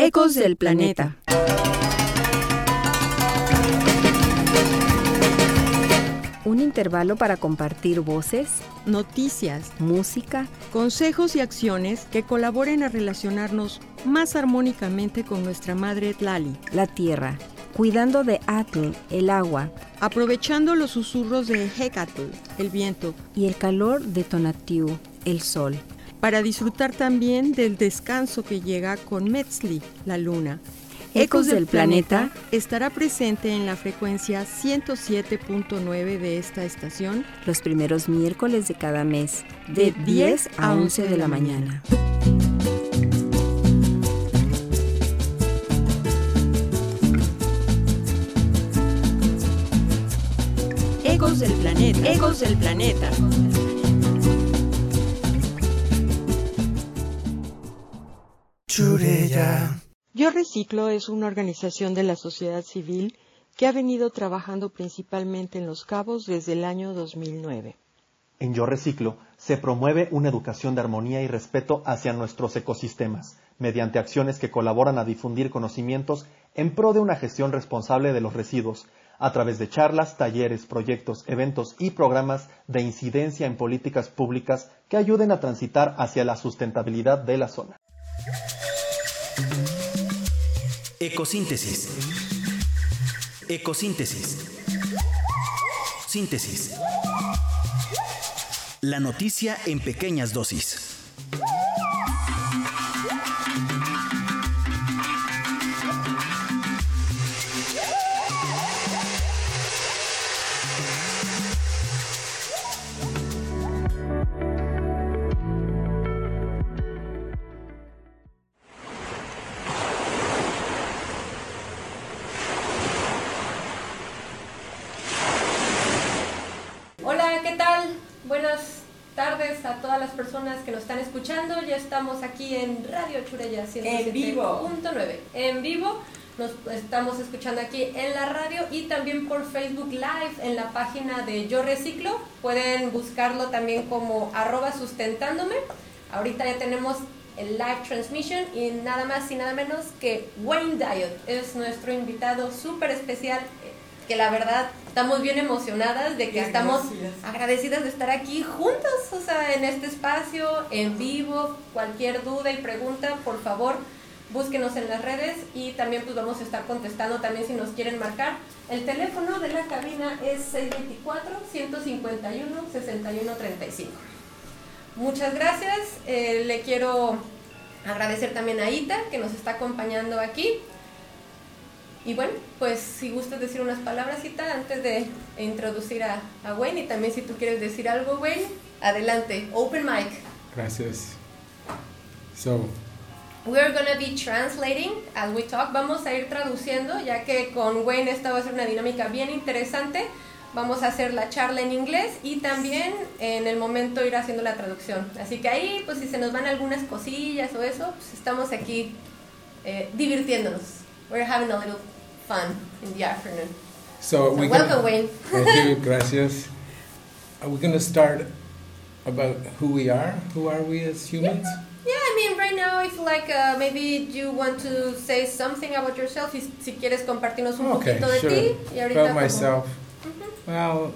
Ecos del Planeta. Un intervalo para compartir voces, noticias, música, consejos y acciones que colaboren a relacionarnos más armónicamente con nuestra madre Tlali, la tierra, cuidando de Atl, el agua, aprovechando los susurros de Hecatl, el viento, y el calor de Tonatiuh, el sol para disfrutar también del descanso que llega con Metzli, la luna. Ecos del Planeta estará presente en la frecuencia 107.9 de esta estación los primeros miércoles de cada mes, de 10 a 11 de la mañana. Ecos del Planeta. Ecos del Planeta. Yo Reciclo es una organización de la sociedad civil que ha venido trabajando principalmente en Los Cabos desde el año 2009. En Yo Reciclo se promueve una educación de armonía y respeto hacia nuestros ecosistemas, mediante acciones que colaboran a difundir conocimientos en pro de una gestión responsable de los residuos, a través de charlas, talleres, proyectos, eventos y programas de incidencia en políticas públicas que ayuden a transitar hacia la sustentabilidad de la zona. Ecosíntesis. Ecosíntesis. Síntesis. La noticia en pequeñas dosis. En vivo. En vivo. Nos estamos escuchando aquí en la radio y también por Facebook Live en la página de Yo Reciclo. Pueden buscarlo también como arroba sustentándome. Ahorita ya tenemos el live transmission y nada más y nada menos que Wayne Diet es nuestro invitado súper especial que la verdad estamos bien emocionadas de que estamos agradecidas de estar aquí juntos, o sea, en este espacio, en vivo, cualquier duda y pregunta, por favor, búsquenos en las redes y también pues vamos a estar contestando también si nos quieren marcar. El teléfono de la cabina es 624-151-6135. Muchas gracias, eh, le quiero agradecer también a Ita que nos está acompañando aquí. Y bueno, pues si gustas decir unas palabras, antes de introducir a, a, Wayne, y también si tú quieres decir algo, Wayne, adelante, open mic. Gracias. So, We're going to be translating as we talk. Vamos a ir traduciendo, ya que con Wayne esta va a ser una dinámica bien interesante. Vamos a hacer la charla en inglés y también en el momento ir haciendo la traducción. Así que ahí, pues si se nos van algunas cosillas o eso, pues estamos aquí eh, divirtiéndonos. We're having a little fun in the afternoon. So, so we welcome, can, Wayne. thank you, gracias. Are we going to start about who we are? Who are we as humans? Yeah. Yeah, I mean, right now, if like uh, maybe you want to say something about yourself, si, si quieres compartirnos un okay, poquito de sure. ti. Y ahorita about myself. Mm -hmm. Well,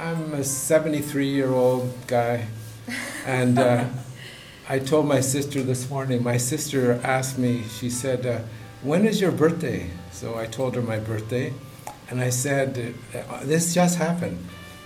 I'm a 73 year old guy, and uh, I told my sister this morning. My sister asked me. She said, uh, "When is your birthday?" So I told her my birthday, and I said, uh, This just happened.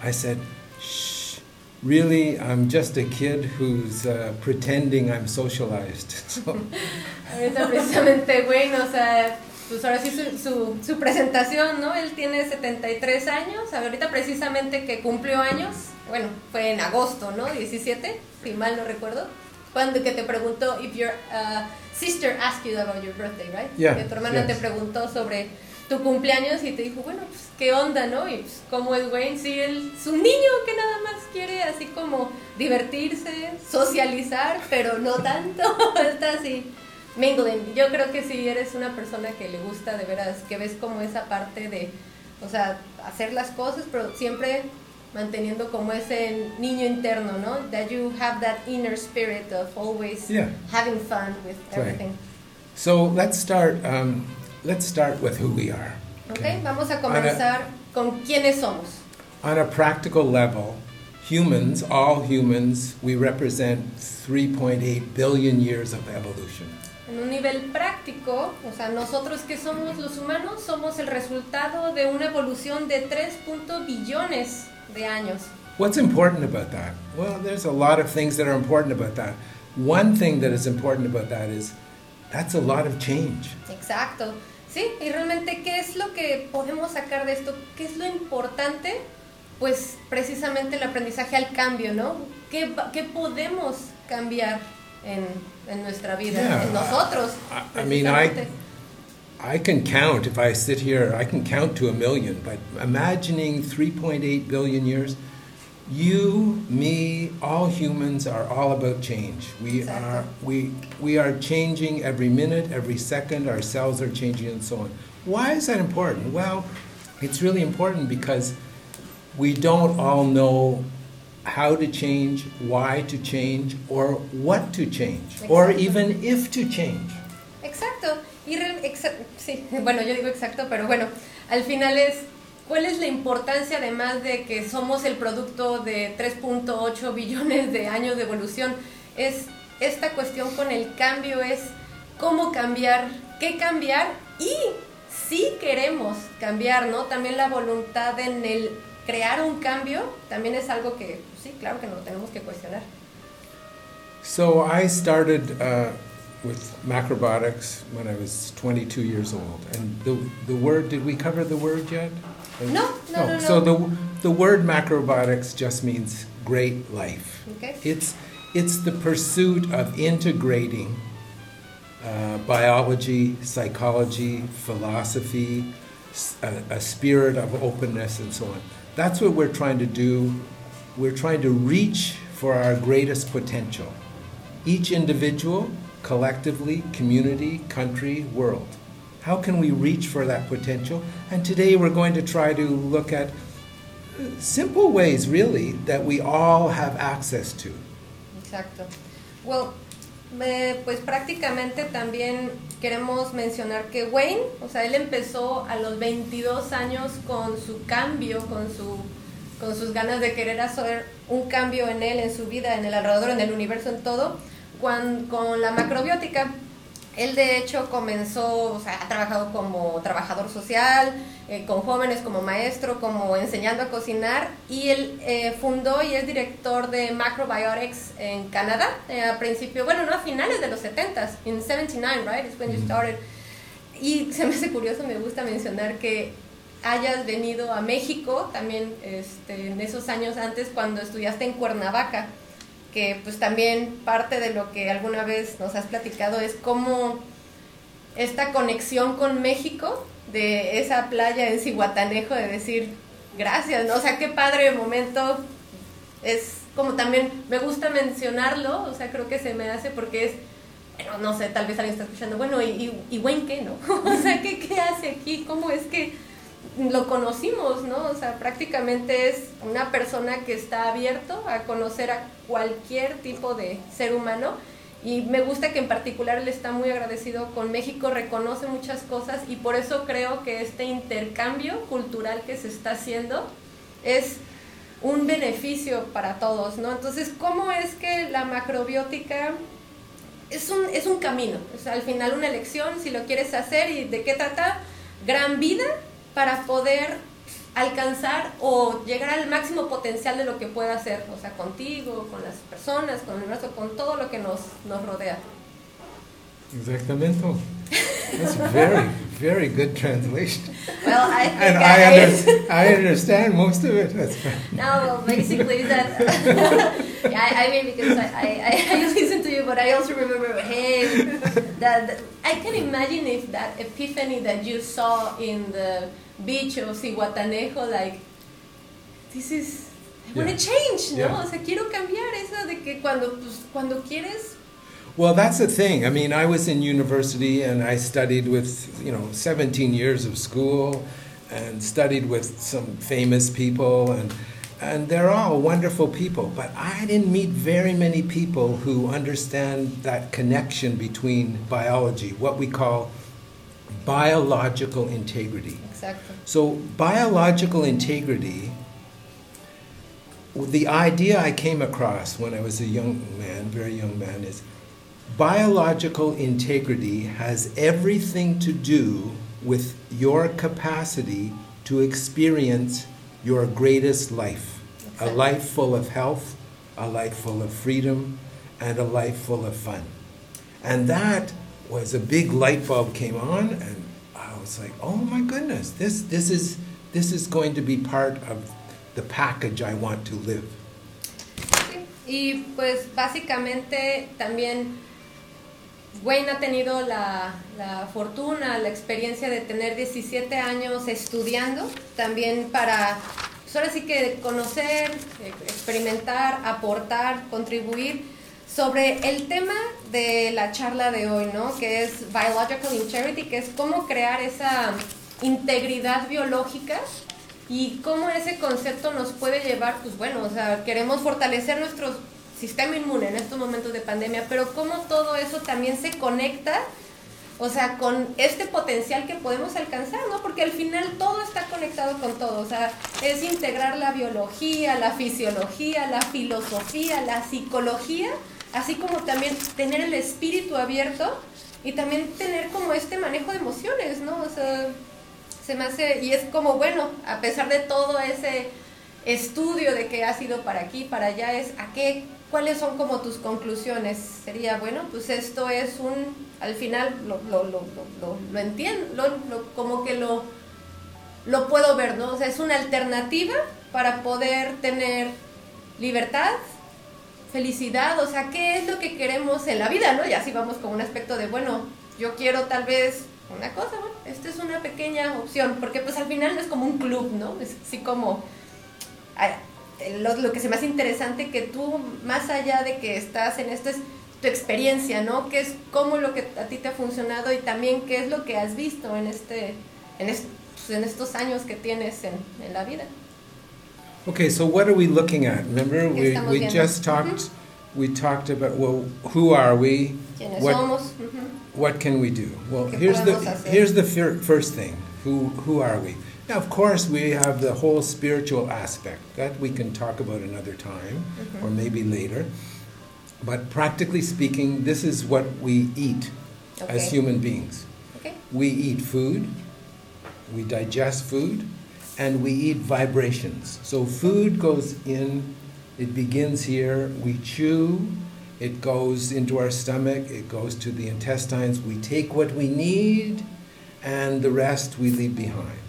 I said, Shh, really, I'm just a kid who's uh, pretending I'm socialized. So. Ahorita precisamente, bueno, o sea, pues ahora sí su, su, su, presentación, ¿no? Él tiene 73 años, ahorita precisamente que cumplió años, bueno, fue en agosto, ¿no? 17, si mal no recuerdo, cuando que te preguntó if your uh, sister asked you about your birthday, right? Yeah, que tu hermana yes. te preguntó sobre tu cumpleaños y te dijo, bueno, pues qué onda, ¿no? Y pues cómo es Wayne, sí, él es un niño que nada más quiere así como divertirse, socializar, pero no tanto, está así mingling. Yo creo que si eres una persona que le gusta de veras, que ves como esa parte de, o sea, hacer las cosas, pero siempre manteniendo como ese niño interno, ¿no? That you have that inner spirit of always yeah. having fun with everything. Right. So let's start. Um, let's start with who we are. Ok, vamos a comenzar con quiénes somos. On a practical level, humans, all humans, we represent 3.8 billion years of evolution. En un nivel práctico, o sea, nosotros que somos los humanos somos el resultado de una evolución de 3. billones de años. What's important about that? Well, there's a lot of things that are important about that. One thing that is important about that is that's a lot of change. Exacto. Sí, y realmente, ¿qué es lo que podemos sacar de esto? ¿Qué es lo importante? Pues precisamente el aprendizaje al cambio, ¿no? ¿Qué, podemos cambiar en, en nuestra vida, Yeah, en nosotros? I- I mean, I- precisamente? I can count, if I sit here, I can count to a million, but imagining 3.8 billion years, you, me, all humans are all about change. We Exactly. are, we, we are changing every minute, every second, our cells are changing and so on. Why is that important? Well, it's really important because we don't all know how to change, why to change, or what to change, or even if to change. Exacto. Y sí, bueno, yo digo exacto, pero bueno, al final es, ¿cuál es la importancia además de que somos el producto de 3.8 billones de años de evolución? Es esta cuestión con el cambio, es cómo cambiar, qué cambiar y si queremos cambiar, ¿no? También la voluntad en el crear un cambio también es algo que, sí, claro que lo tenemos que cuestionar. So I started uh, with macrobiotics when I was 22 years old, and the the word. Did we cover the word yet? No, no, no, So no. the the word macrobiotics just means great life. Okay. It's it's the pursuit of integrating uh, biology, psychology, philosophy, a spirit of openness, and so on. That's what we're trying to do. We're trying to reach for our greatest potential. Each individual, collectively, community, country, world. How can we reach for that potential? And today we're going to try to look at uh, simple ways, really, that we all have access to. Exacto. Well, pues prácticamente también queremos mencionar que Wayne, o sea, él empezó a los 22 años con su cambio, con su con sus ganas de querer hacer un cambio en él, en su vida, en el alrededor, en el universo, en todo, cuan- con la macrobiótica. Él de hecho comenzó, o sea, ha trabajado como trabajador social, eh, con jóvenes como maestro, como enseñando a cocinar y él eh, fundó y es director de Macrobiotics en Canadá eh, a principio, bueno, no a finales de los 70s, en 79, right? Is when you started. Y se me hace curioso, me gusta mencionar que hayas venido a México también este, en esos años antes cuando estudiaste en Cuernavaca, que pues también parte de lo que alguna vez nos has platicado es cómo esta conexión con México de esa playa en Cihuatanejo de decir gracias, ¿no? O sea, qué padre momento es como también me gusta mencionarlo, o sea, creo que se me hace porque es bueno, no sé, tal vez alguien está escuchando, bueno, ¿y, y, y qué, no? o sea, ¿qué, ¿qué hace aquí? ¿Cómo es que lo conocimos, no? O sea, prácticamente es una persona que está abierto a conocer a cualquier tipo de ser humano y me gusta que en particular él está muy agradecido con México, reconoce muchas cosas y por eso creo que este intercambio cultural que se está haciendo es un beneficio para todos, ¿no? Entonces, ¿cómo es que la macrobiótica es un, es un camino, es al final una elección, si lo quieres hacer y de qué trata, gran vida para poder alcanzar o llegar al máximo potencial de lo que pueda hacer, o sea, contigo, con las personas, con el universo, con todo lo que nos, nos rodea. Exactamento. That's very, very good translation. Well, I think And I, I, under, I understand most of it. That's fine. No, well, basically that. yeah, I, I mean, because I, I, I listen to you, but I also remember, hey, that, that I can imagine if that epiphany that you saw in the beach of Cihuatanejo, like, this is, I want to change, ¿no? Yeah. O sea, quiero cambiar eso de que cuando, pues, cuando quieres, Well, that's the thing. I mean, I was in university and I studied with, you know, 17 years of school and studied with some famous people and and they're all wonderful people, but I didn't meet very many people who understand that connection between biology, what we call biological integrity. Exacto. So, biological integrity, the idea I came across when I was a young man, very young man, is biological integrity has everything to do with your capacity to experience your greatest life a life full of health, a life full of freedom, and a life full of fun. And that was a big light bulb came on, and I was like, oh my goodness, this, this, is, this is going to be part of the package I want to live. Y pues básicamente también Wayne ha tenido la, la fortuna, la experiencia de tener 17 años estudiando, también para, pues ahora sí que conocer, eh, experimentar, aportar, contribuir sobre el tema de la charla de hoy, ¿no? Que es Biological Integrity, que es cómo crear esa integridad biológica y cómo ese concepto nos puede llevar, pues bueno, o sea, queremos fortalecer nuestro sistema inmune en estos momentos de pandemia, pero cómo todo eso también se conecta, o sea, con este potencial que podemos alcanzar, ¿no? Porque al final todo está conectado con todo, o sea, es integrar la biología, la fisiología, la filosofía, la psicología, así como también tener el espíritu abierto y también tener como este manejo de emociones, ¿no? O sea, se me hace, y es como, bueno, a pesar de todo ese estudio de que ha sido para aquí, para allá, es a qué, cuáles son como tus conclusiones. Sería, bueno, pues esto es un, al final lo, lo, lo, lo, lo entiendo, como que lo, lo puedo ver, ¿no? O sea, es una alternativa para poder tener libertad, felicidad, o sea, ¿qué es lo que queremos en la vida, no? Ya si vamos con un aspecto de, bueno, yo quiero tal vez una cosa, bueno, esta es una pequeña opción, porque pues al final no es como un club, ¿no? Es así como lo, lo que se me hace interesante que tú, más allá de que estás en esto, es tu experiencia, ¿no? ¿Qué es cómo lo que a ti te ha funcionado y también qué es lo que has visto en este, en, est- en estos años que tienes en, en la vida? Okay, so what are we looking at? Remember, ¿Qué we, we viendo? just talked, we talked about, well, who are we? ¿Quiénes What, somos? Ujú. what can we do? Well, ¿Qué here's the, hacer? here's the fir- first thing. Who, who are we? Now, of course, we have the whole spiritual aspect that we can talk about another time or mm-hmm. maybe later. But practically speaking, this is what we eat as human beings. Okay. We eat food, we digest food, and we eat vibrations. So food goes in, it begins here, we chew, it goes into our stomach, it goes to the intestines, we take what we need, and the rest we leave behind, okay?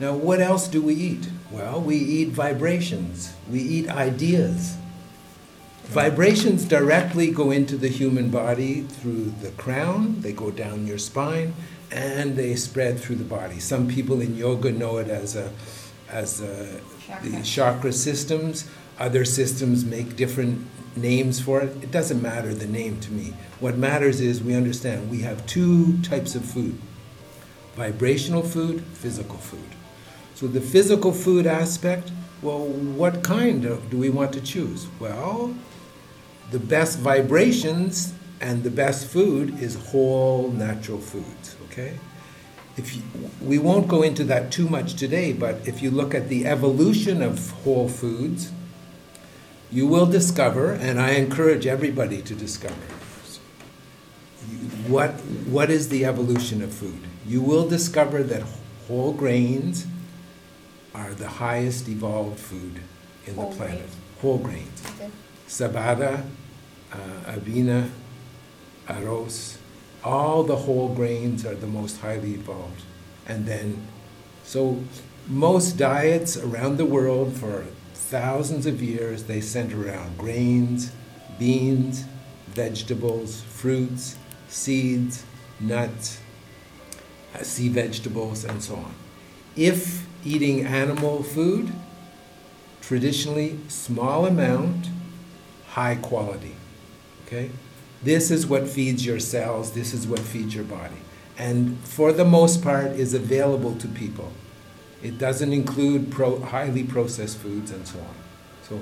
Now, what else do we eat? Well, we eat vibrations, we eat ideas. Vibrations directly go into the human body through the crown, they go down your spine, and they spread through the body. Some people in yoga know it as a, as a, the Chakra. chakra systems. Other systems make different names for it. It doesn't matter the name to me. What matters is we understand we have two types of food vibrational food, physical food. So the physical food aspect, well, what kind of, do we want to choose? Well, the best vibrations and the best food is whole natural foods, okay? If you, we won't go into that too much today, but if you look at the evolution of whole foods, you will discover, and I encourage everybody to discover, what, what is the evolution of food? You will discover that whole grains are the highest evolved food in Whole the planet. grains. Whole grains. Okay. Sabada, uh, avena, arroz, all the whole grains are the most highly evolved. And then, so most diets around the world for thousands of years, they center around grains, beans, vegetables, fruits, seeds, nuts, uh, sea vegetables, and so on. If eating animal food, traditionally small amount, high quality. Okay? This is what feeds your cells, this is what feeds your body. And for the most part is available to people. It doesn't include pro- highly processed foods and so on. So,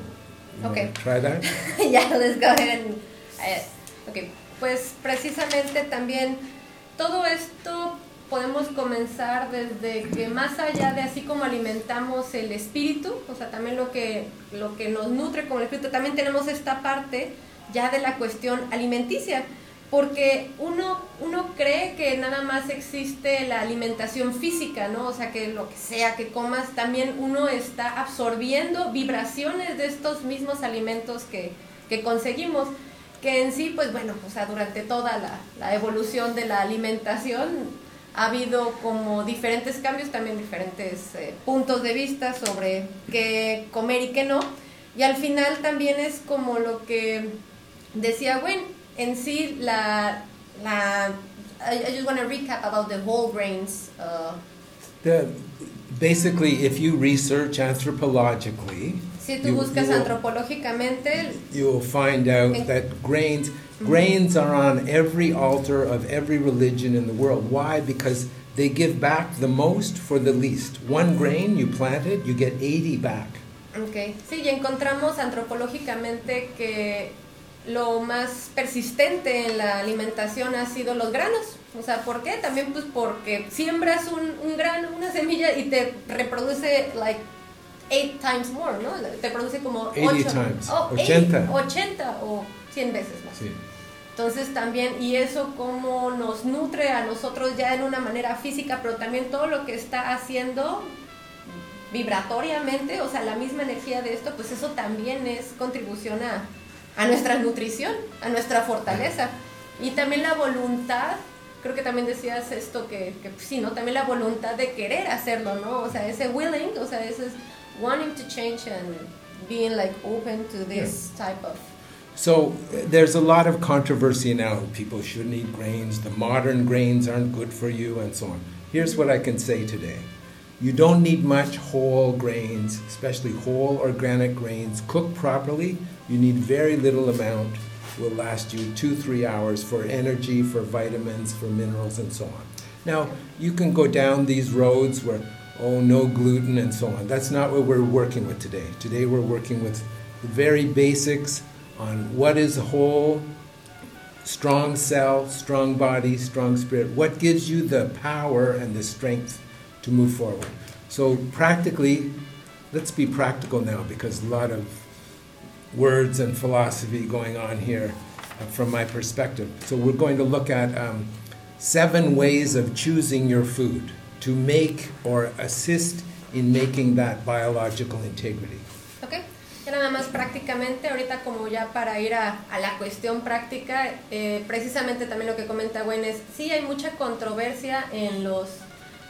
Okay. try that? yeah, let's go ahead and, eh, ok, pues precisamente también todo esto podemos comenzar desde que más allá de así como alimentamos el espíritu, o sea, también lo que, lo que nos nutre como el espíritu, también tenemos esta parte ya de la cuestión alimenticia, porque uno, uno cree que nada más existe la alimentación física, ¿no? O sea, que lo que sea que comas, también uno está absorbiendo vibraciones de estos mismos alimentos que, que conseguimos, que en sí, pues bueno, o sea, durante toda la, la evolución de la alimentación ha habido como diferentes cambios, también diferentes eh, puntos de vista sobre qué comer y qué no. Y al final también es como lo que decía Gwen, en sí la... la I, I just want to recap about the whole grains. Uh, The, basically, if you research anthropologically, si tú you, buscas you will, antropológicamente, you will find out En- that grains grains are on every altar of every religion in the world. Why? Because they give back the most for the least. One grain you plant it, you get 80 back. Ok, sí, y encontramos antropológicamente que lo más persistente en la alimentación ha sido los granos. O sea, ¿por qué? También pues porque siembras un, un grano, una semilla y te reproduce like eight times more, ¿no? Te produce como 80 ocho, times, oh, 80. 80, 80 o 100 veces más. See. Entonces también, y eso como nos nutre a nosotros ya en una manera física, pero también todo lo que está haciendo vibratoriamente, o sea, la misma energía de esto, pues eso también es contribución a, a nuestra nutrición, a nuestra fortaleza. Y también la voluntad, creo que también decías esto que, que pues, sí, ¿no? También la voluntad de querer hacerlo, ¿no? O sea, ese willing, o sea, ese es wanting to change and being like open to this type of So there's a lot of controversy now. People shouldn't eat grains. The modern grains aren't good for you, and so on. Here's what I can say today. You don't need much whole grains, especially whole organic grains. Cooked properly, you need very little amount. Will last you two, three hours for energy, for vitamins, for minerals, and so on. Now, you can go down these roads where, oh, no gluten and so on. That's not what we're working with today. Today, we're working with the very basics on what is whole, strong cell, strong body, strong spirit. What gives you the power and the strength to move forward? So, practically, let's be practical now because a lot of words and philosophy going on here uh, from my perspective. So, we're going to look at um, seven ways of choosing your food to make or assist in making that biological integrity. Ya nada más prácticamente, ahorita como ya para ir a, a la cuestión práctica, eh, precisamente también lo que comenta Gwen es, sí hay mucha controversia en los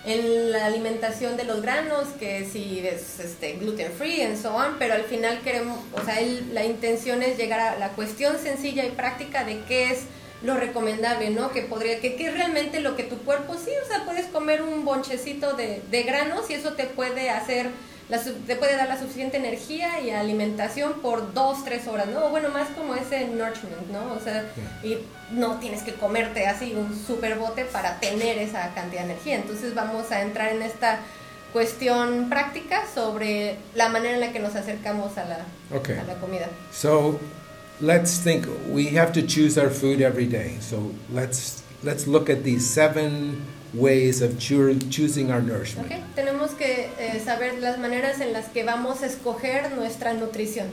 en la alimentación de los granos, que si es este, gluten free and so on, pero al final queremos, o sea, él- la intención es llegar a la cuestión sencilla y práctica de qué es lo recomendable, ¿no? Que podría, que, que es realmente lo que tu cuerpo, sí, o sea, puedes comer un bonchecito de, de granos y eso te puede hacer, la, te puede dar la suficiente energía y alimentación por dos, tres horas, ¿no? O bueno, más como ese nourishment, ¿no? O sea, y no tienes que comerte así un super bote para tener esa cantidad de energía. Entonces vamos a entrar en esta cuestión práctica sobre la manera en la que nos acercamos a la, Okay. a la comida. So let's think we have to choose our food every day. So let's let's look at these seven ways of choosing our nourishment. ¿ok? Tenemos que eh, saber las maneras en las que vamos a escoger nuestra nutrición.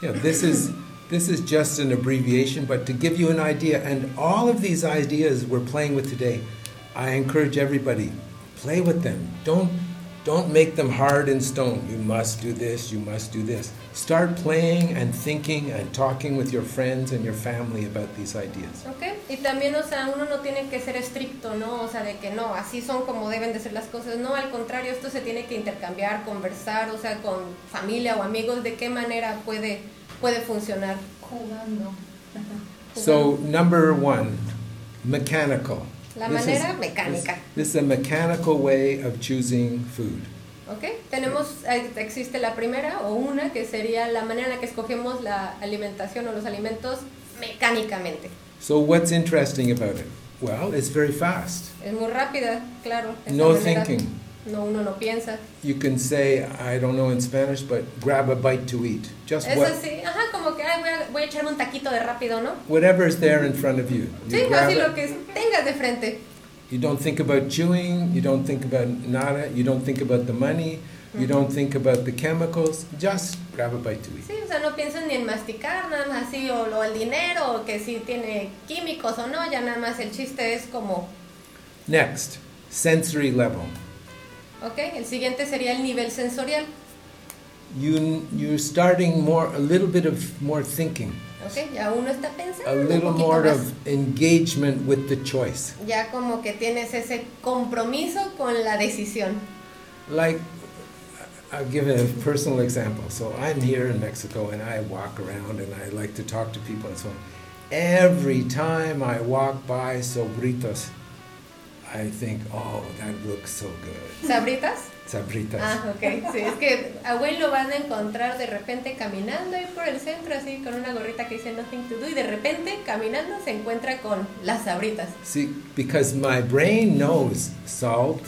Yeah, this is this is just an abbreviation, but to give you an idea, and all of these ideas we're playing with today, I encourage everybody play with them. Don't don't make them hard in stone. You must do this. You must do this. Start playing and thinking and talking with your friends and your family about these ideas. Okay. Y también, o sea, uno no tiene que ser estricto, ¿no? O sea, de que no, así son como deben de ser las cosas. No, al contrario, esto se tiene que intercambiar, conversar, o sea, con familia o amigos, de qué manera puede, puede funcionar. Jugando. So number one, mechanical. La This is- manera mecánica. This, this is a mechanical way of choosing food. ¿Ok? Tenemos, existe la primera o una que sería la manera en la que escogemos la alimentación o los alimentos mecánicamente. So what's interesting about it? Well, it's very fast. Es muy rápida, claro. No manera. thinking. No, uno no piensa. You can say, I don't know in Spanish, but grab a bite to eat. Just Es what, así, ajá, como que ay, voy, a, voy a echarme un taquito de rápido, ¿no? whatever's there in front of you. You Sí, grab así it. lo que tengas de frente. You don't think about chewing, you don't think about nada, you don't think about the money, you don't think about the chemicals, just grab a bite to eat. Sí, o sea, no piensan ni en masticar, nada más así, o, lo- el dinero, o que si tiene químicos o no, ya nada más el chiste es como, Next, sensory level. Ok, el siguiente sería el nivel sensorial, You, you're starting more, a little bit of more thinking, ok, ya uno está a pensando un little more más. of engagement with the choice. Ya como que tienes ese compromiso con la decisión. Like, I'll give a personal example. So I'm here in Mexico and I walk around and I like to talk to people and so on. Every time I walk by Sobritos, I think, oh, that looks so good. ¿Sabritas? Sabritas. Ah, ok. Sí, es que a Wayne lo van a encontrar de repente caminando ahí por el centro, así con una gorrita que dice Nothing to do, y de repente caminando se encuentra con las sabritas. See, because my brain knows salt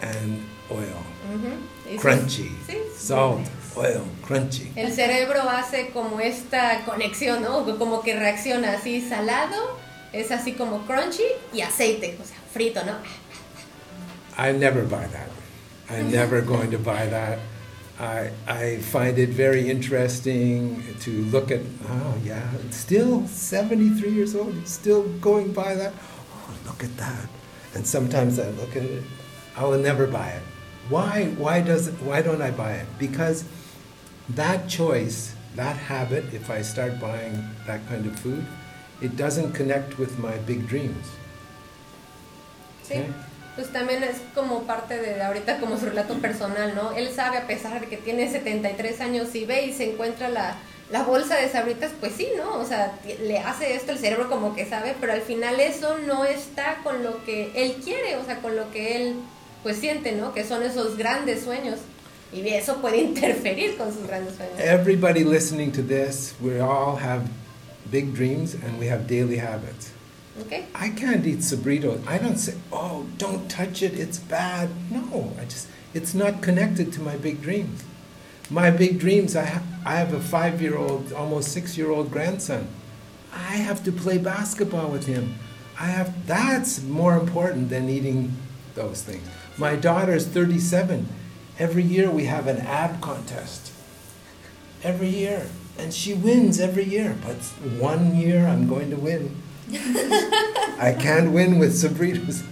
and oil. Y sí, Crunchy. Sí. Salt, oil, crunchy. El cerebro hace como esta conexión, ¿no? Como que reacciona así salado, es así como crunchy y aceite, o sea, frito, ¿no? I never buy that. I'm never going to buy that. I, I find it very interesting to look at, oh yeah, still 73 years old, still going by that. Oh, look at that. And sometimes I look at it, I will never buy it. Why, why, does it, why don't I buy it? Because that choice, that habit, if I start buying that kind of food, it doesn't connect with my big dreams. Sí. Pues también es como parte de ahorita como su relato personal, ¿no? Él sabe a pesar de que tiene 73 años y ve y se encuentra la, la bolsa de sabritas, pues sí, ¿no? O sea, le hace esto el cerebro como que sabe, pero al final eso no está con lo que él quiere, o sea, con lo que él pues siente, ¿no? Que son esos grandes sueños. Y eso puede interferir con sus grandes sueños. Everybody listening to this, we all have big dreams and we have daily habits. ¿Ok? I can't eat Sabritos. I don't say, oh, don't touch it, it's bad. No, I just, it's not connected to my big dreams. My big dreams, I, ha- I have a five year old, almost six year old grandson. I have to play basketball with him. I have, that's more important than eating those things. My daughter's 37. Every year we have an ab contest. Every year. And she wins every year. But one year I'm going to win. I can't win with Sabritas.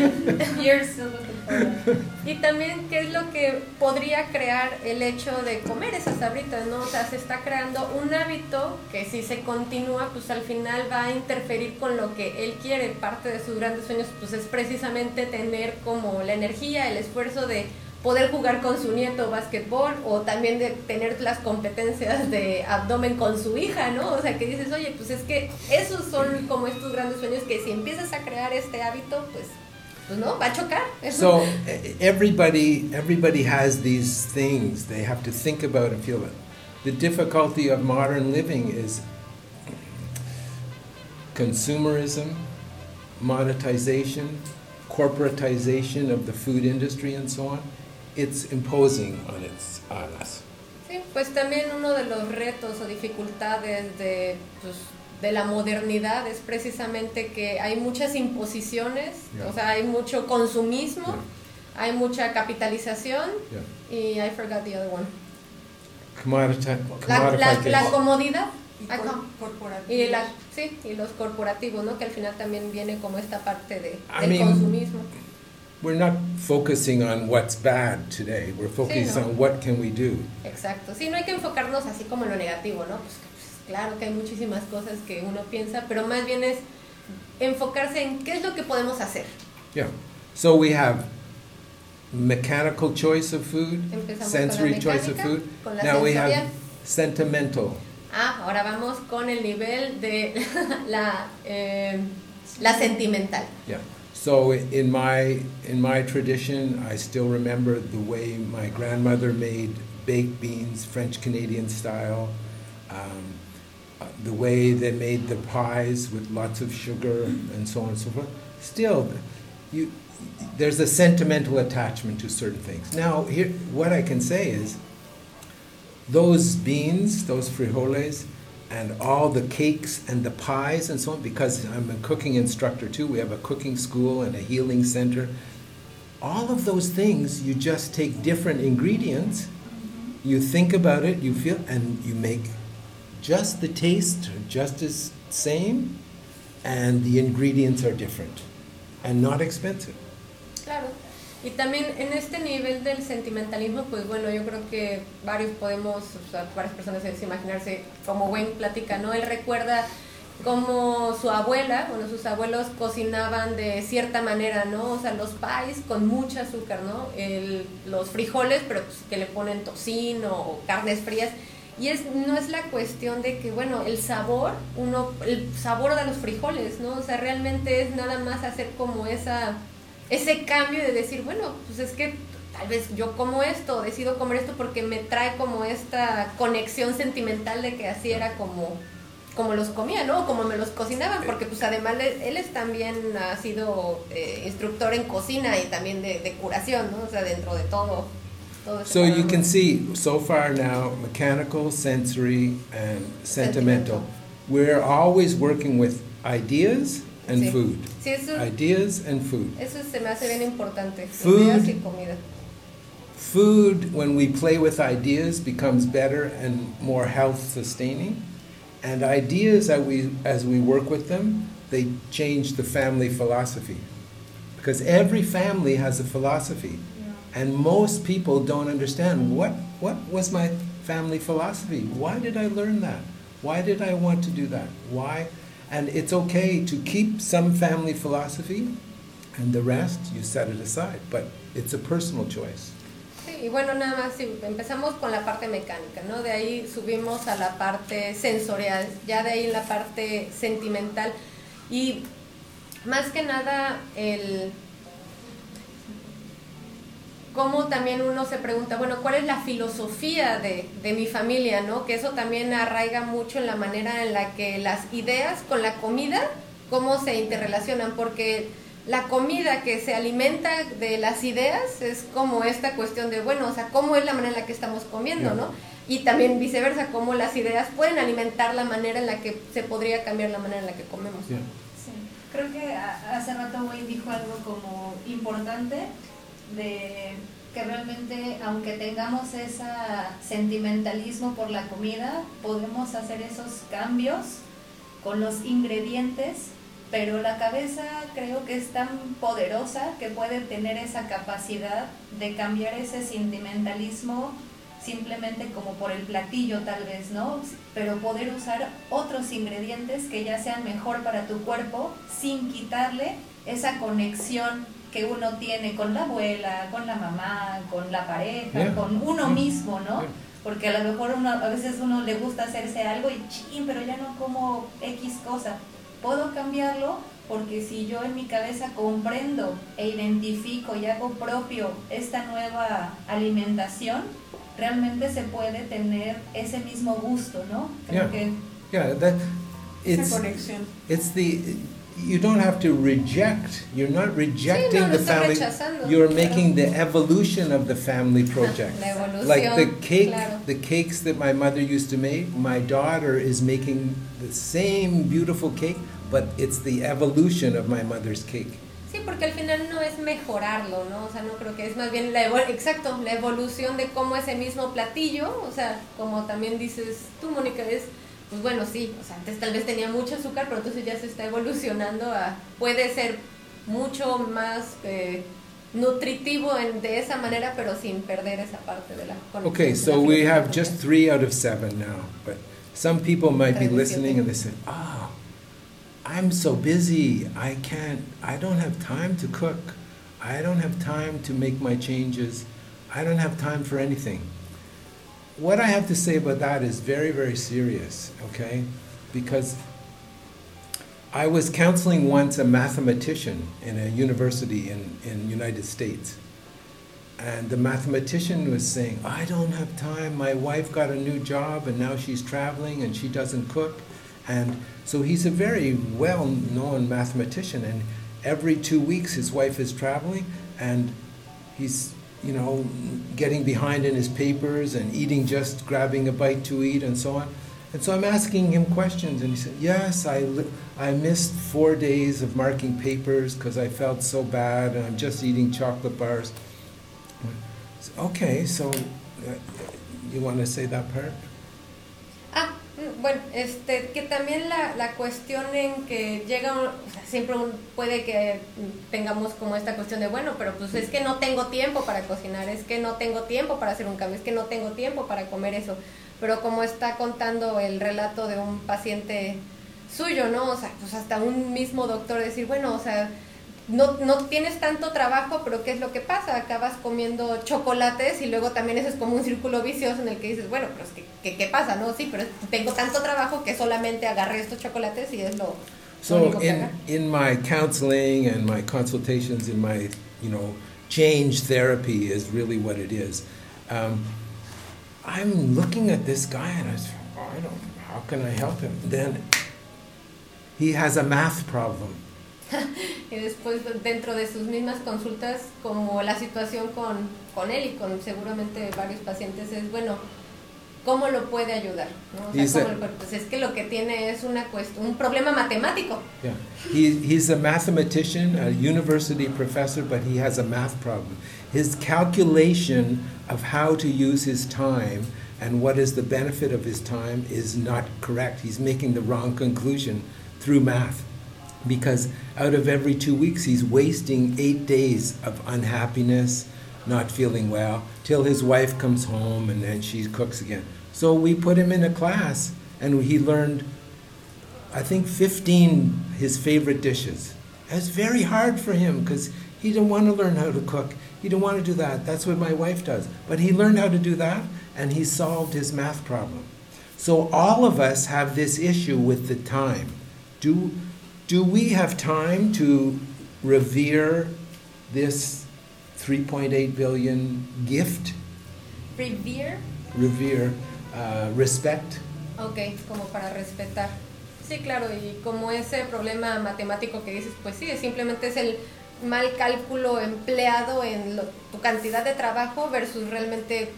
You're so looking forward. Y también, ¿qué es lo que podría crear el hecho de comer esas sabritas, no? O sea, se está creando un hábito que si se continúa, pues al final va a interferir con lo que él quiere. Parte de sus grandes sueños, pues es precisamente tener como la energía, el esfuerzo de poder jugar con su nieto básquetbol o también de tener las competencias de abdomen con su hija, ¿no? O sea, que dices, oye, pues es que esos son como estos grandes sueños que si empiezas a crear este hábito, pues, pues no, va a chocar. So e- everybody, everybody has these things they have to think about and feel about. The difficulty of modern living is consumerism, monetization, corporatization of the food industry, and so on. It's imposing on its on us. Sí, pues también uno de los retos o dificultades de, pues, de la modernidad es precisamente que hay muchas imposiciones, Yeah. o sea, hay mucho consumismo, hay mucha capitalización Yeah. y I forgot the other one. La, la, la comodidad Y cor- y, la, sí, y los corporativos, ¿no? Que al final también viene como esta parte de, I del mean, consumismo. We're not focusing on what's bad today. We're focusing no. on what can we do. Exacto. Sí, no hay que enfocarnos así como en lo negativo, ¿no? Pues, pues, claro que hay muchísimas cosas que uno piensa, pero más bien es enfocarse en qué es lo que podemos hacer. Yeah. So we have mechanical choice of food, sensory choice of food. Now we have sentimental. Ah, ahora vamos con el nivel de la, eh, la sentimental. Yeah. So in my in my tradition, I still remember the way my grandmother made baked beans, French Canadian style. Um, the way they made the pies with lots of sugar and so on and so forth. Still, you, there's a sentimental attachment to certain things. Now, here, what I can say is, those beans, those frijoles, and all the cakes and the pies and so on, because I'm a cooking instructor too, we have a cooking school and a healing center. All of those things, you just take different ingredients, you think about it, you feel, and you make just the taste just as same, and the ingredients are different and not expensive. Claro. Y también en este nivel del sentimentalismo, pues bueno, yo creo que varios podemos, o sea, varias personas es imaginarse, como Wayne platica, ¿no? Él recuerda cómo su abuela, bueno, sus abuelos cocinaban de cierta manera, ¿no? O sea, los pies con mucha azúcar, ¿no? El, los frijoles, pero pues, que le ponen tocino o carnes frías. Y es, no es la cuestión de que, bueno, el sabor, uno, el sabor de los frijoles, ¿no? O sea, realmente es nada más hacer como esa ese cambio de decir, bueno, pues es que tal vez yo como esto, decido comer esto porque me trae como esta conexión sentimental de que así era como como los comía, ¿no? Como me los cocinaban, porque pues además él es también ha sido eh, instructor en cocina y también de, de, curación, ¿no? O sea, dentro de todo. todo so you can see, so far now, mechanical, sensory, and sentimental. We're always working with ideas and sí. food. Sí, eso, Ideas and food. eso se me hace bien importante. Food. Ideas y comida. Food, when we play with ideas, becomes better and more health sustaining. And ideas, as we, as we work with them, they change the family philosophy. Because every family has a philosophy. And most people don't understand what, what was my family philosophy? Why did I learn that? Why did I want to do that? Why? And it's okay to keep some family philosophy and the rest you set it aside. But it's a personal choice. Y bueno, nada más si empezamos con la parte mecánica, ¿no? De ahí subimos a la parte sensorial, ya de ahí la parte sentimental y más que nada el cómo también uno se pregunta, bueno, ¿cuál es la filosofía de, de, mi familia, no? Que eso también arraiga mucho en la manera en la que las ideas con la comida, cómo se interrelacionan, porque la comida que se alimenta de las ideas es como esta cuestión de, bueno, o sea, cómo es la manera en la que estamos comiendo, ¿no? Y también viceversa, cómo las ideas pueden alimentar la manera en la que se podría cambiar la manera en la que comemos. Sí. Creo que hace rato Wayne dijo algo como importante de que realmente aunque tengamos ese sentimentalismo por la comida, podemos hacer esos cambios con los ingredientes, pero la cabeza creo que es tan poderosa que puede tener esa capacidad de cambiar ese sentimentalismo simplemente como por el platillo tal vez, ¿no? Pero poder usar otros ingredientes que ya sean mejor para tu cuerpo sin quitarle esa conexión que uno tiene con la abuela, con la mamá, con la pareja, Yeah. con uno Mm. mismo, ¿no? Yeah. Porque a lo mejor uno, a veces uno le gusta hacerse algo y ching, pero ya no como X cosa. Puedo cambiarlo porque si yo en mi cabeza comprendo e identifico y hago propio esta nueva alimentación, realmente se puede tener ese mismo gusto, ¿no? Creo Yeah. que Yeah, that Esa conexión. it's the you don't have to reject. You're not rejecting no the family. You're claro. making the evolution of the family project. Like the cake, claro. the cakes that my mother used to make. My daughter is making the same beautiful cake, but it's the evolution of my mother's cake. Sí, porque al final no es mejorarlo, ¿no? O sea, no creo que es más bien la exacto, la evolución de cómo ese mismo platillo, o sea, como también dices tú, Mónica, es, pues bueno, sí, o sea, antes tal vez tenía mucho azúcar, pero entonces ya se está evolucionando a, puede ser mucho más eh, nutritivo en- de esa manera, pero sin perder esa parte de la Okay, so la we have just three out of seven now, but some people might be listening and they say, "Ah, I'm so busy. I can't. I don't have time to cook. I don't have time to make my changes. I don't have time for anything." What I have to say about that is very, very serious. Okay, because I was counseling once a mathematician in a university in in United States. And the mathematician was saying, I don't have time. My wife got a new job and now she's traveling and she doesn't cook. And so he's a very well known mathematician. And every two weeks his wife is traveling and he's, you know, getting behind in his papers and eating just grabbing a bite to eat and so on. And so I'm asking him questions, and he said, Yes, I, li- I missed four days of marking papers because I felt so bad, and I'm just eating chocolate bars. Okay, so uh, you want to say that part? Bueno, este, que también la, la cuestión en que llega, o sea, siempre un- puede que tengamos como esta cuestión de, bueno, pero pues es que no tengo tiempo para cocinar, es que no tengo tiempo para hacer un cambio, es que no tengo tiempo para comer eso. Pero como está contando el relato de un paciente suyo, ¿no? O sea, pues hasta un mismo doctor decir, bueno, o sea, no, no tienes tanto trabajo, pero ¿qué es lo que pasa? Acabas comiendo chocolates y luego también eso es como un círculo vicioso en el que dices, bueno, pero es que, ¿qué, qué pasa? No, sí, pero tengo tanto trabajo que solamente agarré estos chocolates y es lo, lo So único que in haga. in my counseling and my consultations, in my you know change therapy is really what it is. Um, I'm looking at this guy and I say, "Oh, I don't. How can I help him? Then he has a math problem. Y después dentro de sus mismas consultas, como la situación con, con él y con seguramente varios pacientes es, bueno, ¿cómo lo puede ayudar? ¿no? O sea, Dice- ¿cómo lo- pues es que lo que tiene es una un problema matemático. Yeah, he, he's a mathematician, a university professor, but he has a math problem. His calculation of how to use his time and what is the benefit of his time is not correct. He's making the wrong conclusion through math. Because out of every two weeks, he's wasting eight days of unhappiness, not feeling well, till his wife comes home and then she cooks again. So we put him in a class and he learned I think 15 his favorite dishes. It's very hard for him because he didn't want to learn how to cook. He didn't want to do that. That's what my wife does. But he learned how to do that and he solved his math problem. So all of us have this issue with the time. Do, do we have time to revere this 3.8 billion gift? Revere, Revere, uh, respect? ok, como para respetar. Sí, claro, y como ese problema matemático que dices, pues sí, simplemente es el mal cálculo empleado en lo- tu cantidad de trabajo versus realmente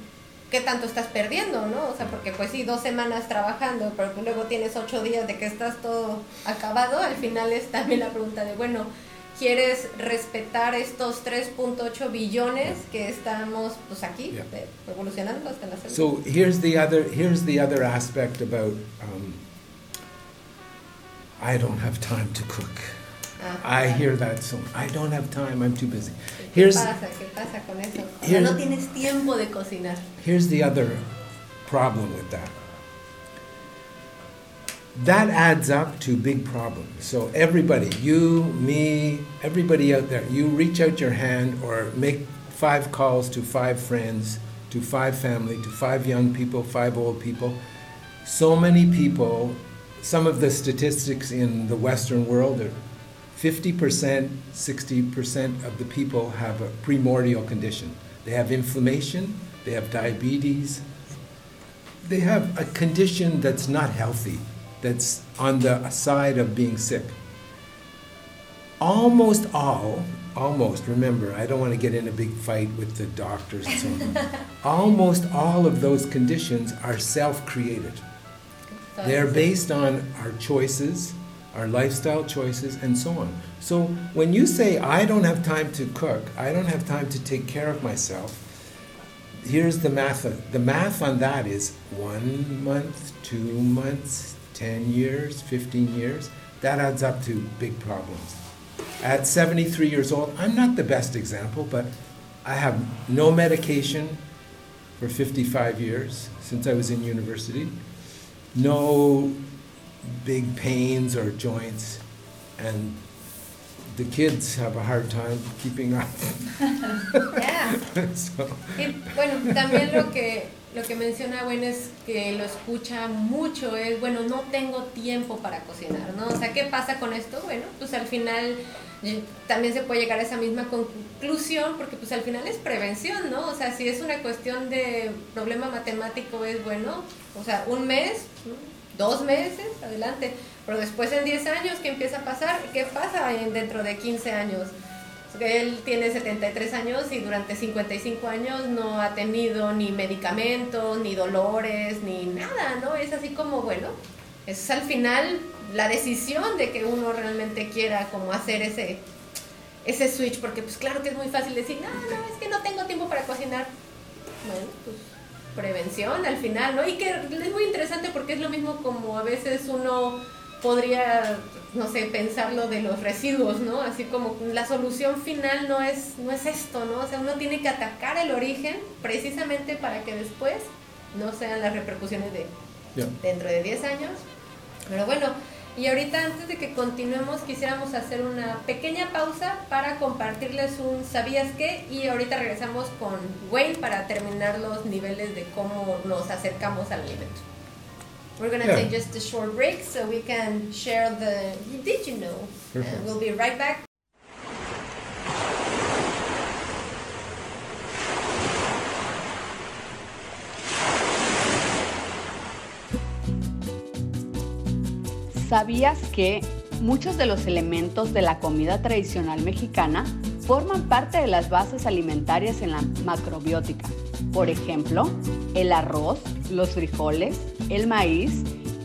qué tanto estás perdiendo, ¿no? O sea, porque pues sí, dos semanas trabajando, pero tú luego tienes ocho días de que estás todo acabado, al final es también la pregunta de, bueno, ¿quieres respetar estos 3.8 billones que estamos pues aquí, Yeah. evolucionando hasta la célula? So here's the other here's the other aspect about um, I don't have time to cook. I hear that so I don't have time. I'm too busy. ¿Qué Here's pasa? ¿Qué pasa con eso? O sea, Here's- no tienes tiempo de cocinar. here's the other problem with that. That adds up to big problems. So everybody, you, me, everybody out there, you reach out your hand or make five calls to five friends, to five family, to five young people, five old people. So many people, some of the statistics in the Western world are 50%, 60% of the people have a primordial condition. They have inflammation, they have diabetes, they have a condition that's not healthy, that's on the side of being sick. Almost all, almost, remember, I don't want to get in a big fight with the doctors and so on. almost all of those conditions are self created. They're based on our choices, our lifestyle choices, and so on. So when you say, I don't have time to cook, I don't have time to take care of myself, here's the math. The math on that is one month, two months, 10 years, 15 years. That adds up to big problems. At 73 years old, I'm not the best example, but I have no medication for 55 years since I was in university no big pains or joints, and the kids have a hard time keeping up. Yeah. so, Y, bueno, también lo que lo que menciona Gwen es que lo escucha mucho es, bueno, no tengo tiempo para cocinar, ¿no? O sea, ¿qué pasa con esto? Bueno, pues al final también se puede llegar a esa misma conclusión porque pues al final es prevención, ¿no? O sea, si es una cuestión de problema matemático es bueno, o sea, un mes, ¿no? Dos meses, adelante. Pero después en 10 años, ¿qué empieza a pasar? ¿Qué pasa en- dentro de 15 años? Él tiene 73 años y durante 55 años no ha tenido ni medicamentos, ni dolores, ni nada, ¿no? Es así como, bueno, es al final la decisión de que uno realmente quiera como hacer ese, ese switch, porque pues claro que es muy fácil decir, no, no, es que no tengo tiempo para cocinar. Bueno, pues prevención al final, ¿no? Y que es muy interesante porque es lo mismo como a veces uno podría, no sé, pensar lo de los residuos, ¿no? Así como la solución final no es, no es esto, ¿no? O sea, uno tiene que atacar el origen precisamente para que después no sean las repercusiones de Yeah. dentro de 10 años. Pero bueno, y ahorita antes de que continuemos quisiéramos hacer una pequeña pausa para compartirles un ¿sabías qué? Y ahorita regresamos con Wayne para terminar los niveles de cómo nos acercamos al alimento. We're gonna Yeah. take just a short break so we can share the did you know? And we'll be right back. ¿Sabías que muchos de los elementos de la comida tradicional mexicana forman parte de las bases alimentarias en la macrobiótica? Por ejemplo, el arroz, los frijoles, el maíz,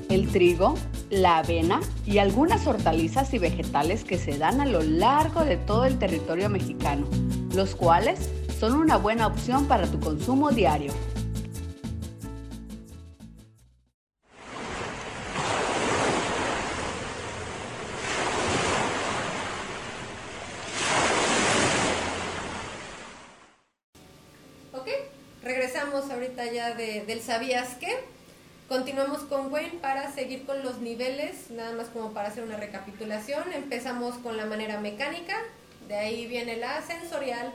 el trigo, la avena y algunas hortalizas y vegetales que se dan a lo largo de todo el territorio mexicano, los cuales son una buena opción para tu consumo diario. De- del ¿sabías qué? Continuamos con Wayne para seguir con los niveles, nada más como para hacer una recapitulación. Empezamos con la manera mecánica, de ahí viene la sensorial,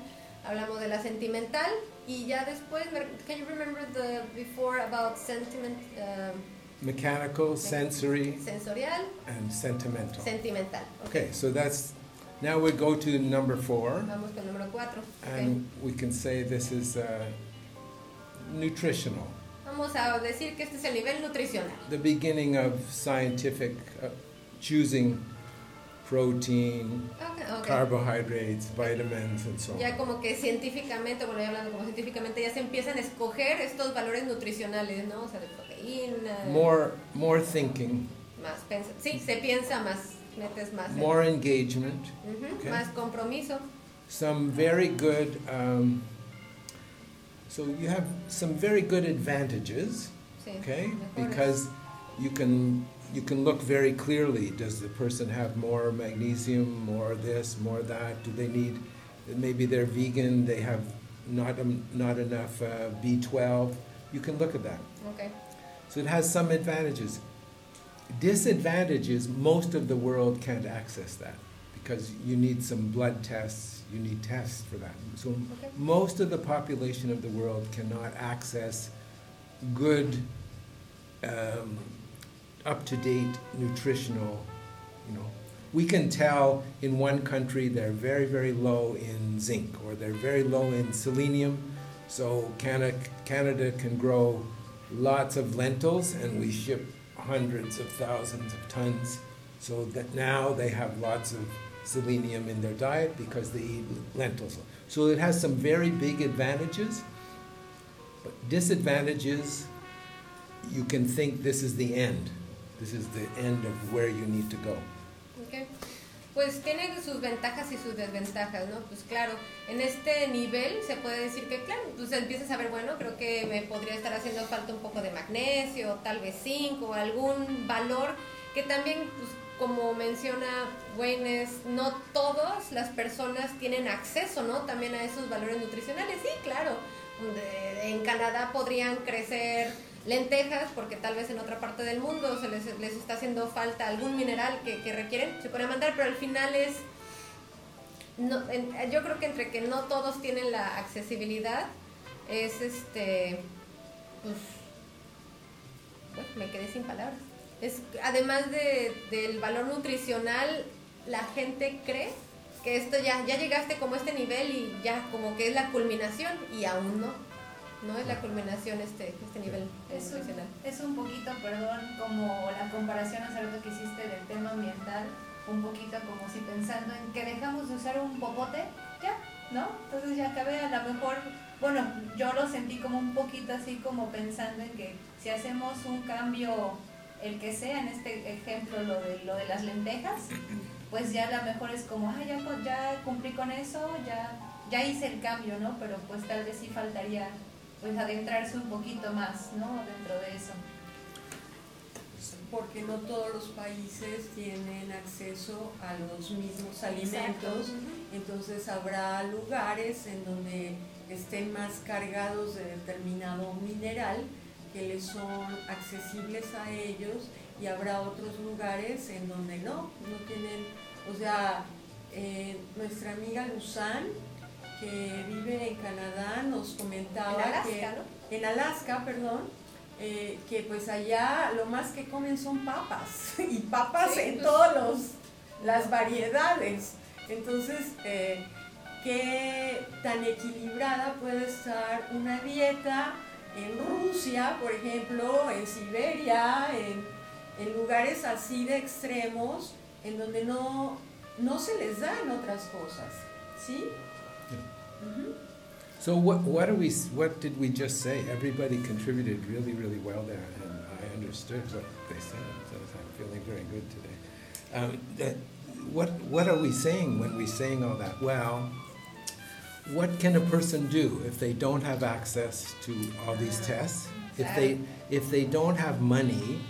hablamos de la sentimental y ya después, can you remember the before about sentiment, um, Mechanical, sensory, sensorial, and sentimental. sentimental? Okay, so that's now we go to number four, Vamos con el número 4. and we can say this is uh, nutritional, Vamos a decir que este es el nivel nutricional. the beginning of scientific uh, choosing protein, Ok, ok. carbohydrates, vitamins, and so on. Ya como que científicamente, bueno, ya hablando como científicamente, ya se empiezan a escoger estos valores nutricionales, ¿no? O sea, de proteína, More, more thinking, más pensa, sí, se piensa más, metes más, en- more engagement, Ujú, okay. más compromiso. some very good. Um, so you have some very good advantages. Okay? because you can you can look very clearly. Does the person have more magnesium more this more that? Do they need maybe they're vegan they have not um, not enough uh, b12 you can look at that. Ok, so it has some advantages. Disadvantages most of the world can't access that because you need some blood tests you need tests for that. So Okay. most of the population of the world cannot access good um, up-to-date nutritional you know. We can tell in one country they're very very low in zinc or they're very low in selenium. So canada, canada can grow lots of lentils and we ship hundreds of thousands of tons. So that now they have lots of selenium in their diet because they eat lentils so it has some very big advantages but disadvantages you can think this is the end this is the end of where you need to go ok. Pues tiene sus ventajas y sus desventajas, ¿no? Pues claro, en este nivel se puede decir que, claro, pues empiezas a ver, bueno, creo que me podría estar haciendo falta un poco de magnesio, tal vez zinc o algún valor que también, pues como menciona Wayne, no todas las personas tienen acceso, ¿no? También a esos valores nutricionales. Sí, claro, en Canadá podrían crecer lentejas porque tal vez en otra parte del mundo se les, les está haciendo falta algún mineral que, que requieren, se puede mandar, pero al final es... No, yo creo que entre que no todos tienen la accesibilidad, es este... Pues, bueno, me quedé sin palabras. Es, además de, del valor nutricional, la gente cree que esto ya, ya llegaste como a este nivel y ya como que es la culminación y aún no. no es la culminación este, este nivel Es un, nutricional. es un poquito, perdón, como la comparación hace rato que hiciste del tema ambiental, un poquito como si pensando en que dejamos de usar un popote, ya, ¿no? Entonces ya acabé a lo mejor, bueno, yo lo sentí como un poquito así como pensando en que si hacemos un cambio, el que sea, en este ejemplo lo de, lo de las lentejas, pues ya a lo mejor es como, ah, ya, ya cumplí con eso, ya, ya hice el cambio, ¿no? Pero pues tal vez sí faltaría pues adentrarse un poquito más, ¿no? Dentro de eso. porque no todos los países tienen acceso a los mismos alimentos, entonces habrá lugares en donde estén más cargados de determinado mineral que les son accesibles a ellos y habrá otros lugares en donde no, no tienen, o sea, eh, nuestra amiga Luzán, que vive en Canadá, nos comentaba En Alaska, que ¿no? en Alaska, perdón, eh, que pues allá lo más que comen son papas y papas Sí, en pues. todas los, las variedades. Entonces, eh, ¿qué tan equilibrada puede estar una dieta en Rusia, por ejemplo, en Siberia, en, en lugares así de extremos, en donde no, no se les dan otras cosas? ¿Sí? So what, what do we, what did we just say? Everybody contributed really, really well there, and I understood what they said, so I'm feeling very good today. Um, that, what, what are we saying when we're saying all that? Well, what can a person do if they don't have access to all these tests? If they, if they don't have money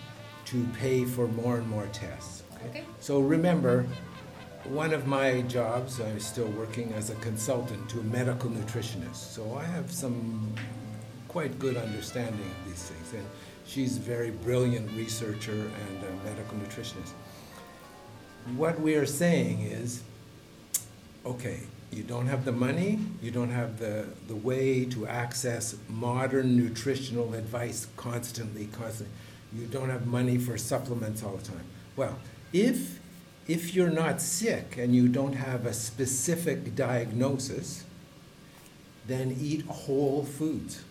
to pay for more and more tests? Okay. So remember, one of my jobs, I'm still working as a consultant to a medical nutritionist. So I have some quite good understanding of these things. And she's a very brilliant researcher and a medical nutritionist. What we are saying is okay, you don't have the money, you don't have the, the way to access modern nutritional advice constantly, constantly. You don't have money for supplements all the time. Well, if if you're not sick and you don't have a specific diagnosis, then eat whole foods.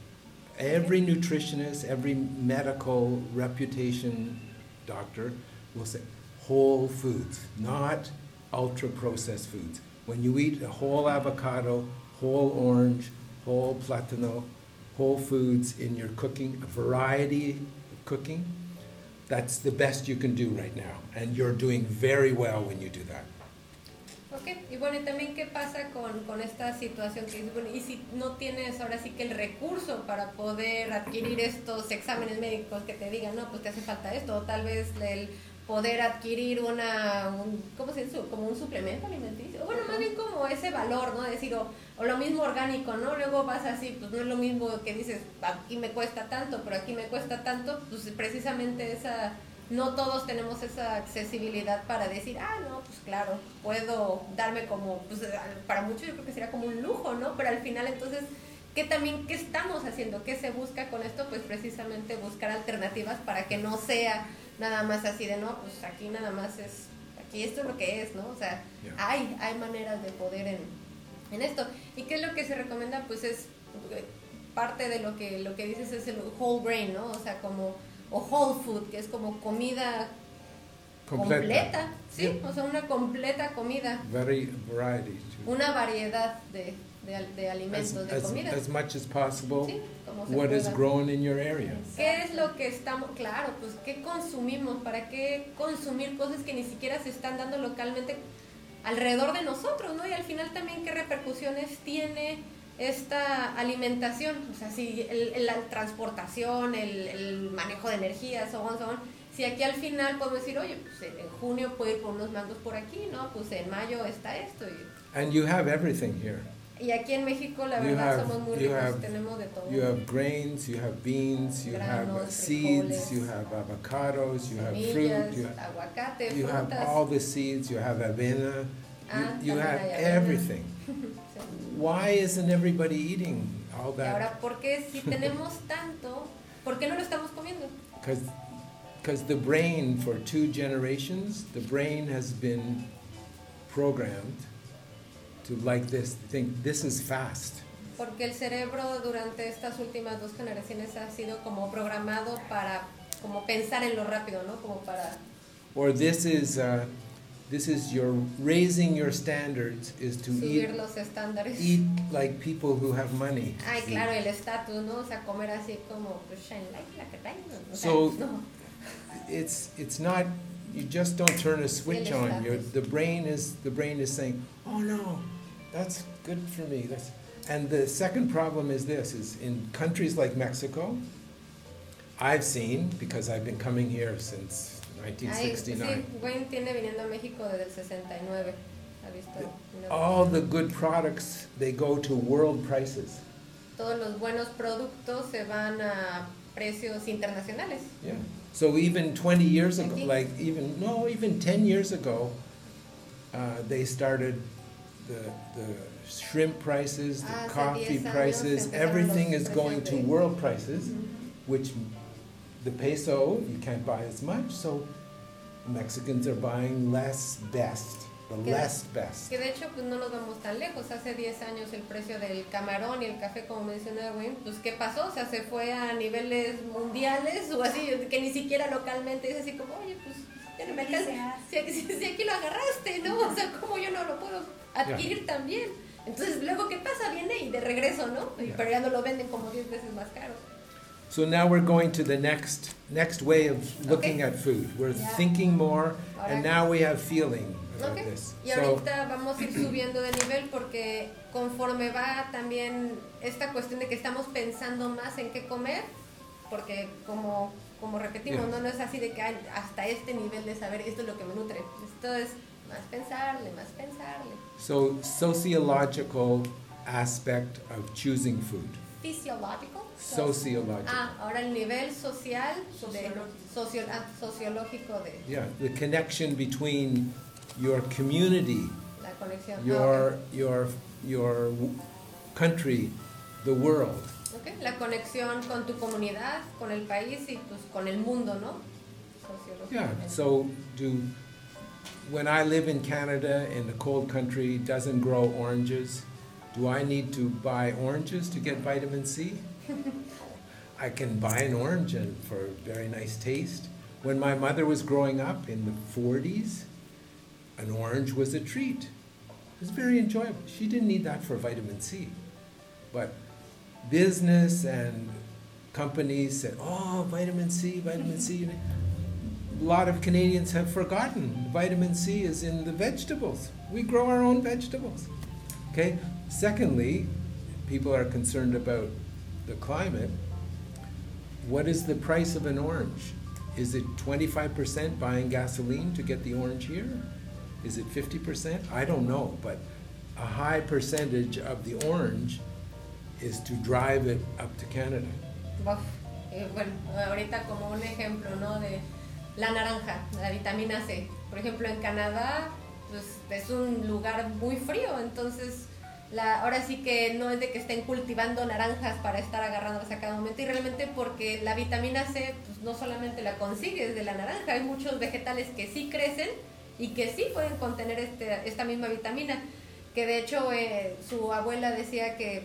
Every nutritionist, every medical reputation doctor will say whole foods, not ultra processed foods. When you eat a whole avocado, whole orange, whole platano, whole foods in your cooking, a variety of cooking, that's the best you can do right now. And you're doing very well when you do that. Ok, y bueno, y también qué pasa con, con esta situación que bueno, y si no tienes ahora sí que el recurso para poder adquirir estos exámenes médicos que te digan, no, pues te hace falta esto, o tal vez el poder adquirir una, un, ¿cómo se dice? Como un suplemento alimenticio, bueno, más bien como ese valor, ¿no? Decir, o, o lo mismo orgánico, ¿no? Luego vas así, pues no es lo mismo que dices, aquí me cuesta tanto, pero aquí me cuesta tanto, pues precisamente esa no todos tenemos esa accesibilidad para decir, ah, no, pues claro, puedo darme como, pues para muchos yo creo que sería como un lujo, ¿no? Pero al final entonces, ¿qué también, qué estamos haciendo? ¿Qué se busca con esto? Pues precisamente buscar alternativas para que no sea nada más así de, no, pues aquí nada más es, aquí esto es lo que es, ¿no? O sea, Yeah. hay, hay maneras de poder en, en esto. ¿Y qué es lo que se recomienda? Pues es eh, parte de lo que, lo que dices es el whole grain, ¿no? O sea, como, o whole food, que es como comida completa, ¿sí? Yeah. O sea, una completa comida, Very variety. too. una variedad de, de, de As, alimentos, de as, comida. as much as possible, Sí, what is grown in your area. ¿Qué es lo que estamos, claro, pues qué consumimos? ¿Para qué consumir cosas que ni siquiera se están dando localmente alrededor de nosotros, ¿no? Y al final también qué repercusiones tiene esta alimentación, o sea, si el- la transportación, el, el manejo de energía, so on, so on. Si aquí al final podemos decir, oye, pues en junio puedo ir por unos mangos por aquí, ¿no? Pues en mayo está esto. Y, And you have everything here. Y aquí en México la You verdad have- somos muy ricos, have- tenemos de todo. You have grains, you have beans, you have seeds, frijoles, you have avocados, you have fruit, you have, aguacate, you have all the seeds, you have avena, Ah, you, you have everything. Why isn't everybody eating all Y that? ahora, ¿por qué si tenemos tanto, por qué no lo estamos comiendo? Because the brain, for two generations, the brain has been programmed to like this, think this is fast. Porque el cerebro durante estas últimas dos generaciones ha sido como programado para como pensar en lo rápido, ¿no? Como para Or this is uh, this is your raising your standards is to subir eat los estándares. eat like people who have money. Ay, claro, el estatus, ¿no? O sea, comer así como pues, shine like like a diamond. O sea, So- no. It's it's not you just don't turn a switch on. Your the brain is the brain is saying, "Oh no, that's good for me." That's and the second problem is this is in countries like Mexico, I've seen because I've been coming here since Ay, sí, 1969. Wayne tiene viniendo a México desde el 69. Ha visto All the good products they go to world prices. todos los buenos productos se van a precios internacionales. Yeah. So even 20 years ago, like even no, even 10 years ago, uh, they started the the shrimp prices, the ah, Hace coffee 10 prices, everything is going to world prices, mm-hmm. which the peso you can't buy as much. So Mexicans are buying less best, the Que- less best. Que de hecho pues no nos vamos tan lejos. Hace 10 años el precio del camarón y el café, como mencionaba Wayne, pues ¿qué pasó? O sea, se fue a niveles mundiales o así, que ni siquiera localmente es así como, oye, pues ya no me hace. Si, si- si aquí lo agarraste, ¿no? O sea, ¿cómo yo no lo puedo adquirir también? Entonces, luego, ¿qué pasa? Viene y de regreso, ¿no? Y- Ya. Pero ya no lo venden como 10 veces más caro. So now we're going to the next next way of looking Okay. at food. We're Yeah. thinking more, Ahora- and now we have feeling about Ok, this. Y So ahorita vamos a ir subiendo de nivel porque conforme va también esta cuestión de que estamos pensando más en qué comer, porque como, como repetimos, Yeah. ¿no? no es así de que hay hasta este nivel de saber esto es lo que me nutre. Esto es más pensarle, más pensarle. So, sociological aspect of choosing food. Fisiológico. Sociological. Ah, ahora el nivel social, de, socio- ah, sociológico de Yeah, the connection between your community, la conexión. Ah, your your your country, the world. Ok. Ok, La conexión con tu comunidad, con el país y pues con el mundo, ¿no? Yeah. So, do when I live in Canada in a cold country doesn't grow oranges, do I need to buy oranges to get vitamin C? I can buy an orange and for very nice taste. When my mother was growing up in the 40s, an orange was a treat. It was very enjoyable. She didn't need that for vitamin C. But business and companies said, oh, vitamin C, vitamin C. A lot of Canadians have forgotten vitamin C is in the vegetables. We grow our own vegetables. Okay? Secondly, people are concerned about the climate. What is the price of an orange? Is it 25% buying gasoline to get the orange here? Is it 50%? I don't know, but a high percentage of the orange is to drive it up to Canada. Eh, bueno, ahorita como un ejemplo, ¿no? De la naranja, la vitamina C. Por ejemplo, en Canadá, pues es un lugar muy frío, entonces la, ahora sí que no es de que estén cultivando naranjas para estar agarrándolas a cada momento y realmente porque la vitamina C pues no solamente la consigues de la naranja, hay muchos vegetales que sí crecen y que sí pueden contener este, esta misma vitamina, que de hecho eh, su abuela decía que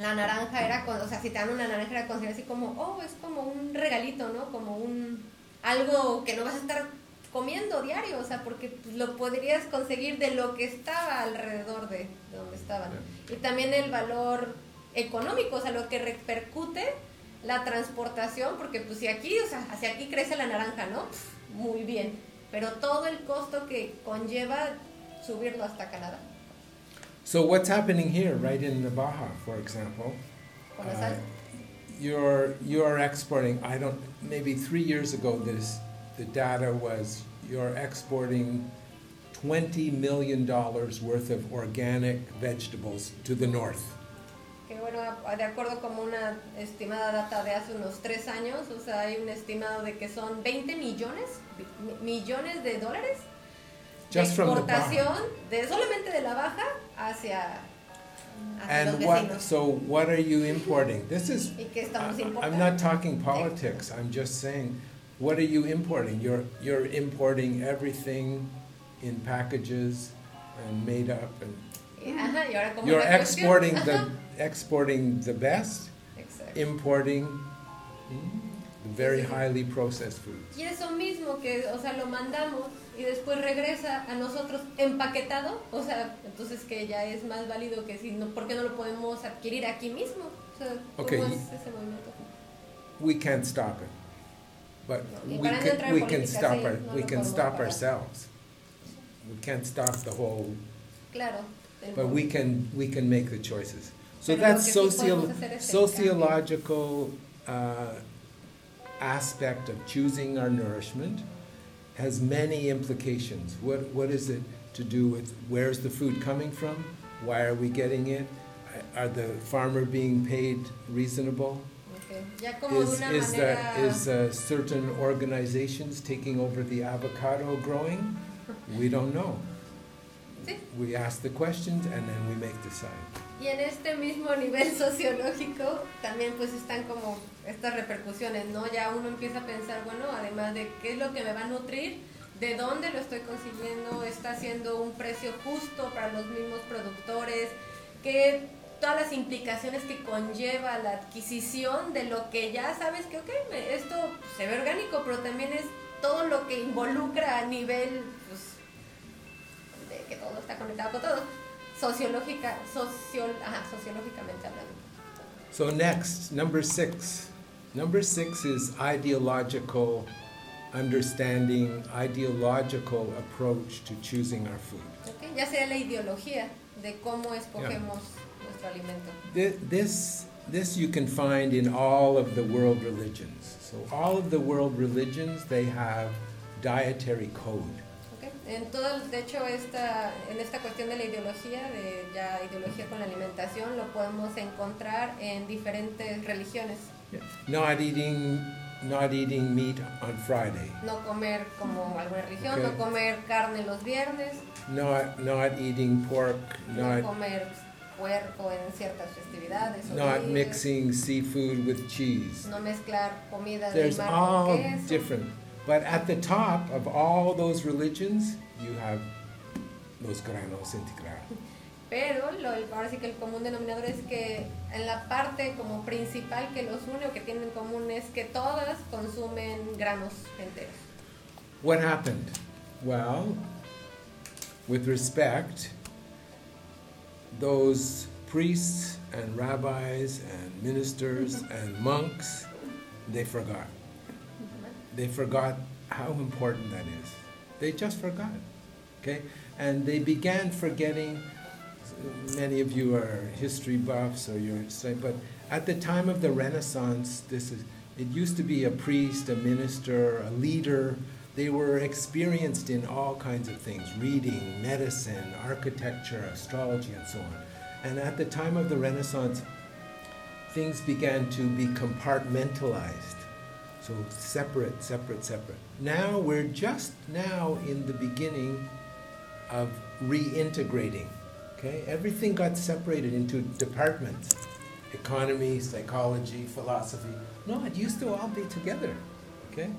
la naranja era, con- o sea, si te dan una naranja era considerada así como, oh, es como un regalito, ¿no? Como un, algo que no vas a estar comiendo diario, o sea, porque pues, lo podrías conseguir de lo que estaba alrededor de, de donde estaban. Y también el valor económico, o sea, lo que repercute la transportación, porque pues si aquí, o sea, hacia aquí crece la naranja, ¿no? Muy bien, pero todo el costo que conlleva subirlo hasta Canadá, So what's happening here, right in the Baja, for example? uh, you're you're exporting. I don't. Maybe three years ago, this the data was you're exporting twenty million dollars worth of organic vegetables to the north. Que bueno, de acuerdo como una estimada data de hace unos tres años, o sea, hay un estimado de que son 20 millones, millones de dólares Just de from the exportación de solamente de la baja hacia, hacia And what? So what are you importing? This is. ¿Y qué estamos I-? I'm not talking politics. I'm just saying, what are you importing? You're you're importing everything in packages and made up and You're exporting the exporting the best, Exacto. importing mm, the very highly processed foods. Y eso mismo que, o sea, lo mandamos y después regresa a nosotros empaquetado, o sea, entonces que ya es más válido que si no, ¿por qué no lo podemos adquirir aquí mismo? O sea, ¿cómo Ok, es ese movimiento? We can't stop it, but we can, we can stop sí, our, no we can stop ourselves. We can't stop the whole, Claro. but we can we can make the choices. So Pero lo that que sí socio, podemos hacer es el sociological uh, aspect of choosing our nourishment has many implications. What what is it to do with where's the food coming from? Why are we getting it? Are the farmer being paid reasonable? Ok, Ya como de Is, is, that, is uh, certain organizations taking over the avocado growing? We don't know. We ask the questions and then we make decide. Y en este mismo nivel sociológico también pues están como estas repercusiones, ¿no? Ya uno empieza a pensar, bueno, además de qué es lo que me va a nutrir, de dónde lo estoy consiguiendo, está haciendo un precio justo para los mismos productores, que todas las implicaciones que conlleva la adquisición de lo que ya sabes que, ok, esto se ve orgánico, pero también es todo lo que involucra a nivel, pues, de que todo está conectado con todo, sociológica, socio, ajá, sociológicamente hablando. So next, number six. Number six is ideological understanding, ideological approach to choosing our food. ¿ok? Ya sea la ideología de cómo escogemos nuestro alimento. Thi- This, this you can find in all of the world religions. So all of the world religions, they have dietary code. En todo, de hecho, esta, en esta cuestión de la ideología, de ya ideología con la alimentación, lo podemos encontrar en diferentes religiones. Not eating, not eating meat on Friday. No comer como alguna religión, Ok. no comer carne los viernes, Not, not eating pork. no Not, comer puerco en ciertas festividades. not mixing seafood with cheese. No mezclar comida There's mar con all queso. different. But at the top of all those religions, you have los granos integrales. Pero lo, el- ahora sí que el común denominador es que en la parte como principal que los une o que tienen en común es que todas consumen granos enteros. What happened? Well, with respect, those priests and rabbis and ministers and monks, they forgot. They forgot how important that is. They just forgot. Okay? And they began forgetting. Many of you are history buffs or you're but at the time of the Renaissance, this is it used to be a priest, a minister, a leader. They were experienced in all kinds of things reading, medicine, architecture, astrology, and so on. And at the time of the Renaissance, things began to be compartmentalized. So separate, separate, separate. Now we're just now in the beginning of reintegrating. Okay? Everything got separated into departments economy, psychology, philosophy. No, it used to all be together. Okay?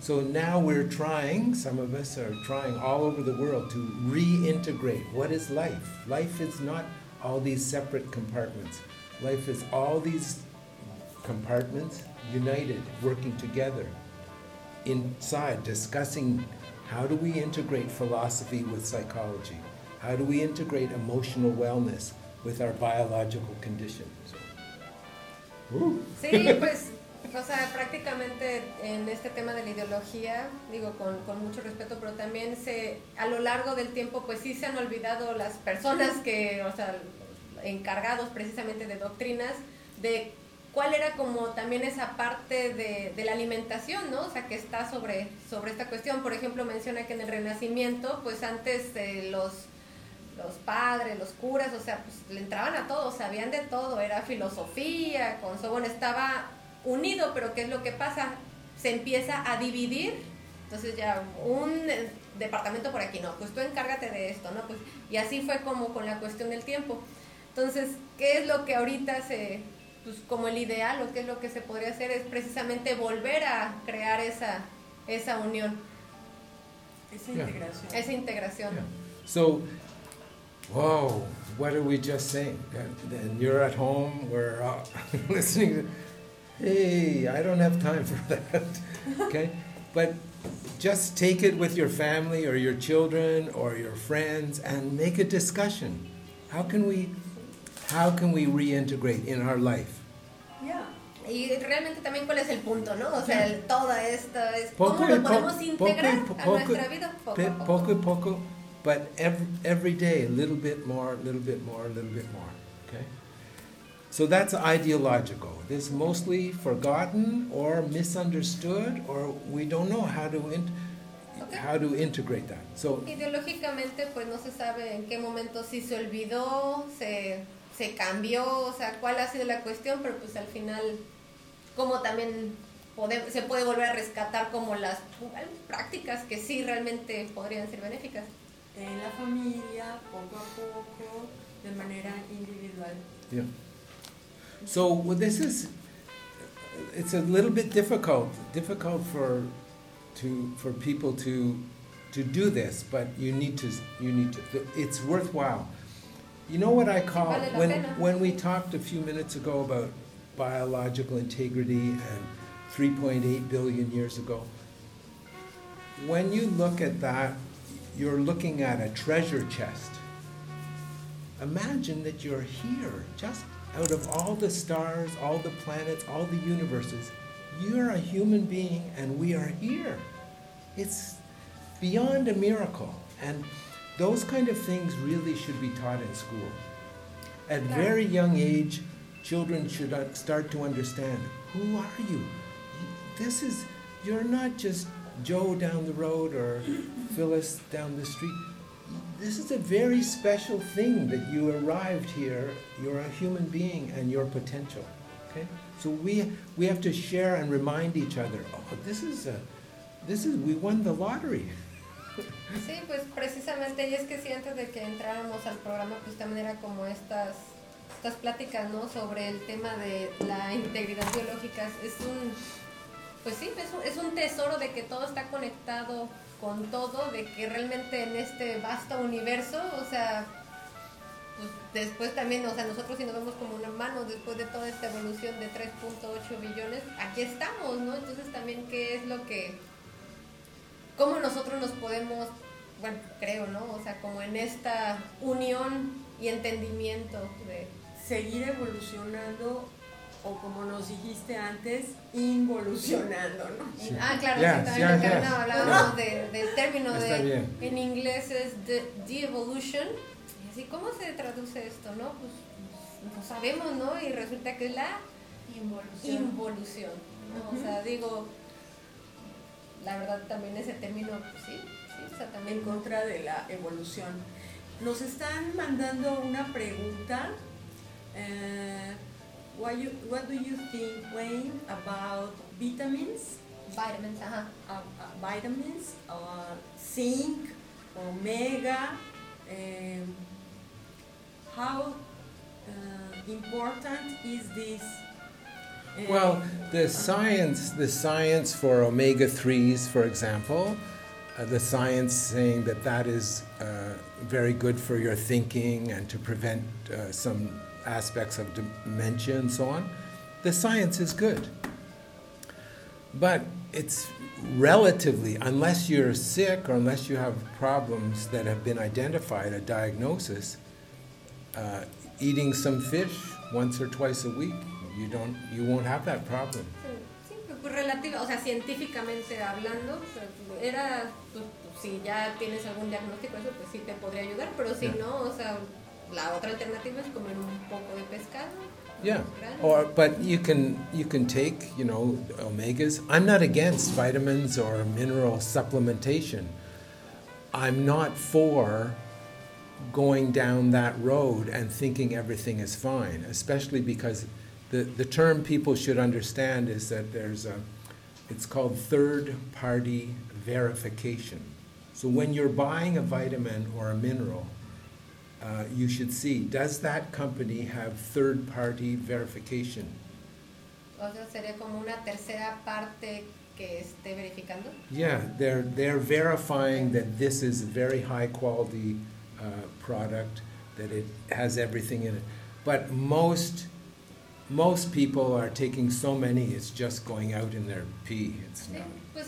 So now we're trying, some of us are trying all over the world to reintegrate. What is life? Life is not all these separate compartments. Life is all these compartments united, working together, inside, discussing how do we integrate philosophy with psychology? How do we integrate emotional wellness with our biological condition? So. Sí, pues, o sea, prácticamente en este tema de la ideología, digo con, con mucho respeto, pero también se, a lo largo del tiempo, pues sí se han olvidado las personas que, o sea, encargados precisamente de doctrinas, de cuál era como también esa parte de, la alimentación, ¿no? O sea, que está sobre, esta cuestión. Por ejemplo, menciona que en el Renacimiento, pues antes eh, los padres, los curas, o sea, pues le entraban a todo, sabían de todo, era filosofía, con bueno, estaba unido, pero ¿qué es lo que pasa? Se empieza a dividir, entonces ya un eh, departamento por aquí, no, pues tú encárgate de esto, ¿no? Pues, y así fue como con la cuestión del tiempo. Entonces, ¿qué es lo que ahorita se, pues como el ideal o qué es lo que se podría hacer? Es precisamente volver a crear esa, esa unión, Esa Yeah. integración. esa integración. Yeah. So, whoa, what are we just saying? And you're at home, we're uh, listening to, hey, I don't have time for that. okay? But just take it with your family or your children or your friends and make a discussion. How can we how can we reintegrate in our life? Yeah. Y realmente también cuál es el punto, ¿no? O sea, el, toda esta es Poco cómo lo po- podemos integrar poco a poco- nuestra vida poco a poco. Poco, poco, but every, every day a little bit more, a little bit more, a little bit more. Okay? So that's ideological. This mostly forgotten or misunderstood, or we don't know how to Okay. how to integrate that. So Ideológicamente, pues no se sabe en qué momento si se olvidó, se, se cambió, o sea, cuál ha sido la cuestión, pero pues al final, como también pode- se puede volver a rescatar como las prácticas que sí realmente podrían ser benéficas. En la familia, poco a poco, de manera individual. Yeah. So well, this is it's a little bit difficult difficult for to for people to to do this, but you need to you need to it's worthwhile. You know what I call Vale la when pena. when we talked a few minutes ago about biological integrity and 3.8 billion years ago. When you look at that, you're looking at a treasure chest. Imagine that you're here, just out of all the stars, all the planets, all the universes. You're a human being, and we are here. It's beyond a miracle. And those kind of things really should be taught in school. At very young age, children should start to understand who are you? You- This is, you're not just Joe down the road or Phyllis down the street. This is a very special thing that you arrived here. You're a human being and your potential. Okay? So we, we have to share and remind each other oh, this is, a, this is, we won the lottery. Sí, pues precisamente, y es que sí, antes de que entráramos al programa, pues también era como estas, estas pláticas, ¿no? Sobre el tema de la integridad biológica. Es un, pues sí, es un, es un tesoro de que todo está conectado con todo, de que realmente en este vasto universo, o sea, pues después también, o sea, nosotros si nos vemos como un hermano, después de toda esta evolución de 3.8 billones, aquí estamos, ¿no? Entonces también, ¿qué es lo que cómo nosotros nos podemos, bueno, creo, ¿no? O sea, como en esta unión y entendimiento de... Seguir evolucionando o como nos dijiste antes, involucionando, ¿no? Ah, claro, Yes, sí, también yes. no, hablábamos de, del término Está de, bien. en inglés es de, de-evolution, y así, ¿cómo se traduce esto, no? Pues no sabemos, ¿no? Y resulta que es la Involución. involución, ¿no? O sea, digo, la verdad también ese término, pues sí, sí, también en contra de la evolución. Nos están mandando una pregunta. eh, what, you, what do you think, Wayne, about vitamins? vitamins, ajá. Uh, uh, vitamins, uh, zinc, omega. um, how uh, important is this? Well, the science, the science for omega threes, for example, uh, the science saying that that is uh, very good for your thinking and to prevent uh, some aspects of dementia and so on. The science is good, but it's relatively, unless you're sick or unless you have problems that have been identified, a diagnosis. Uh, eating some fish once or twice a week, you don't, you won't have that problem. Sí, pues, pues relativa, o sea, científicamente hablando, era, pues, si ya tienes algún diagnóstico, eso pues sí te podría ayudar, pero si Yeah. no, o sea, la otra alternativa es comer un poco de pescado. Yeah. Or, but you can you can take you know omegas. I'm not against vitamins or mineral supplementation. I'm not for going down that road and thinking everything is fine, especially because the, the term people should understand is that there's a, it's called third party verification. So when you're buying a vitamin or a mineral, uh, you should see, does that company have third party verification? O sea, sería como una tercera parte que esté verificando. Yeah, they're, they're verifying that this is a very high quality uh, product. that it has everything in it. But most most people are taking so many, it's just going out in their pee. It's Sí, not. pues,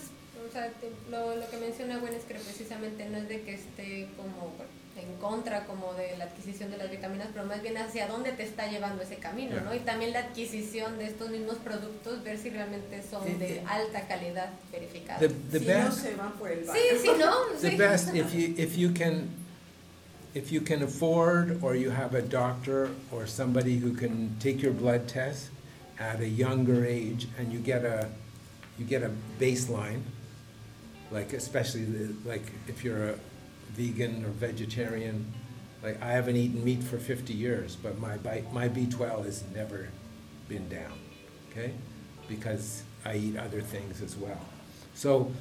o sea, te- lo, lo que menciona Gwen es que precisamente no es de que esté como en contra como de la adquisición de las vitaminas, pero más bien hacia dónde te está llevando ese camino, Yeah. ¿no? Y también la adquisición de estos mismos productos, ver si realmente son Eh, de eh, alta calidad verificada. The, the si no best se van por el Sí, barrio. sí, no, the sí. best if you if you can if you can afford or you have a doctor or somebody who can take your blood test at a younger age and you get a you get a baseline like especially the, like if you're a vegan or vegetarian like I haven't eaten meat for 50 years but my my B12 has never been down okay because I eat other things as well so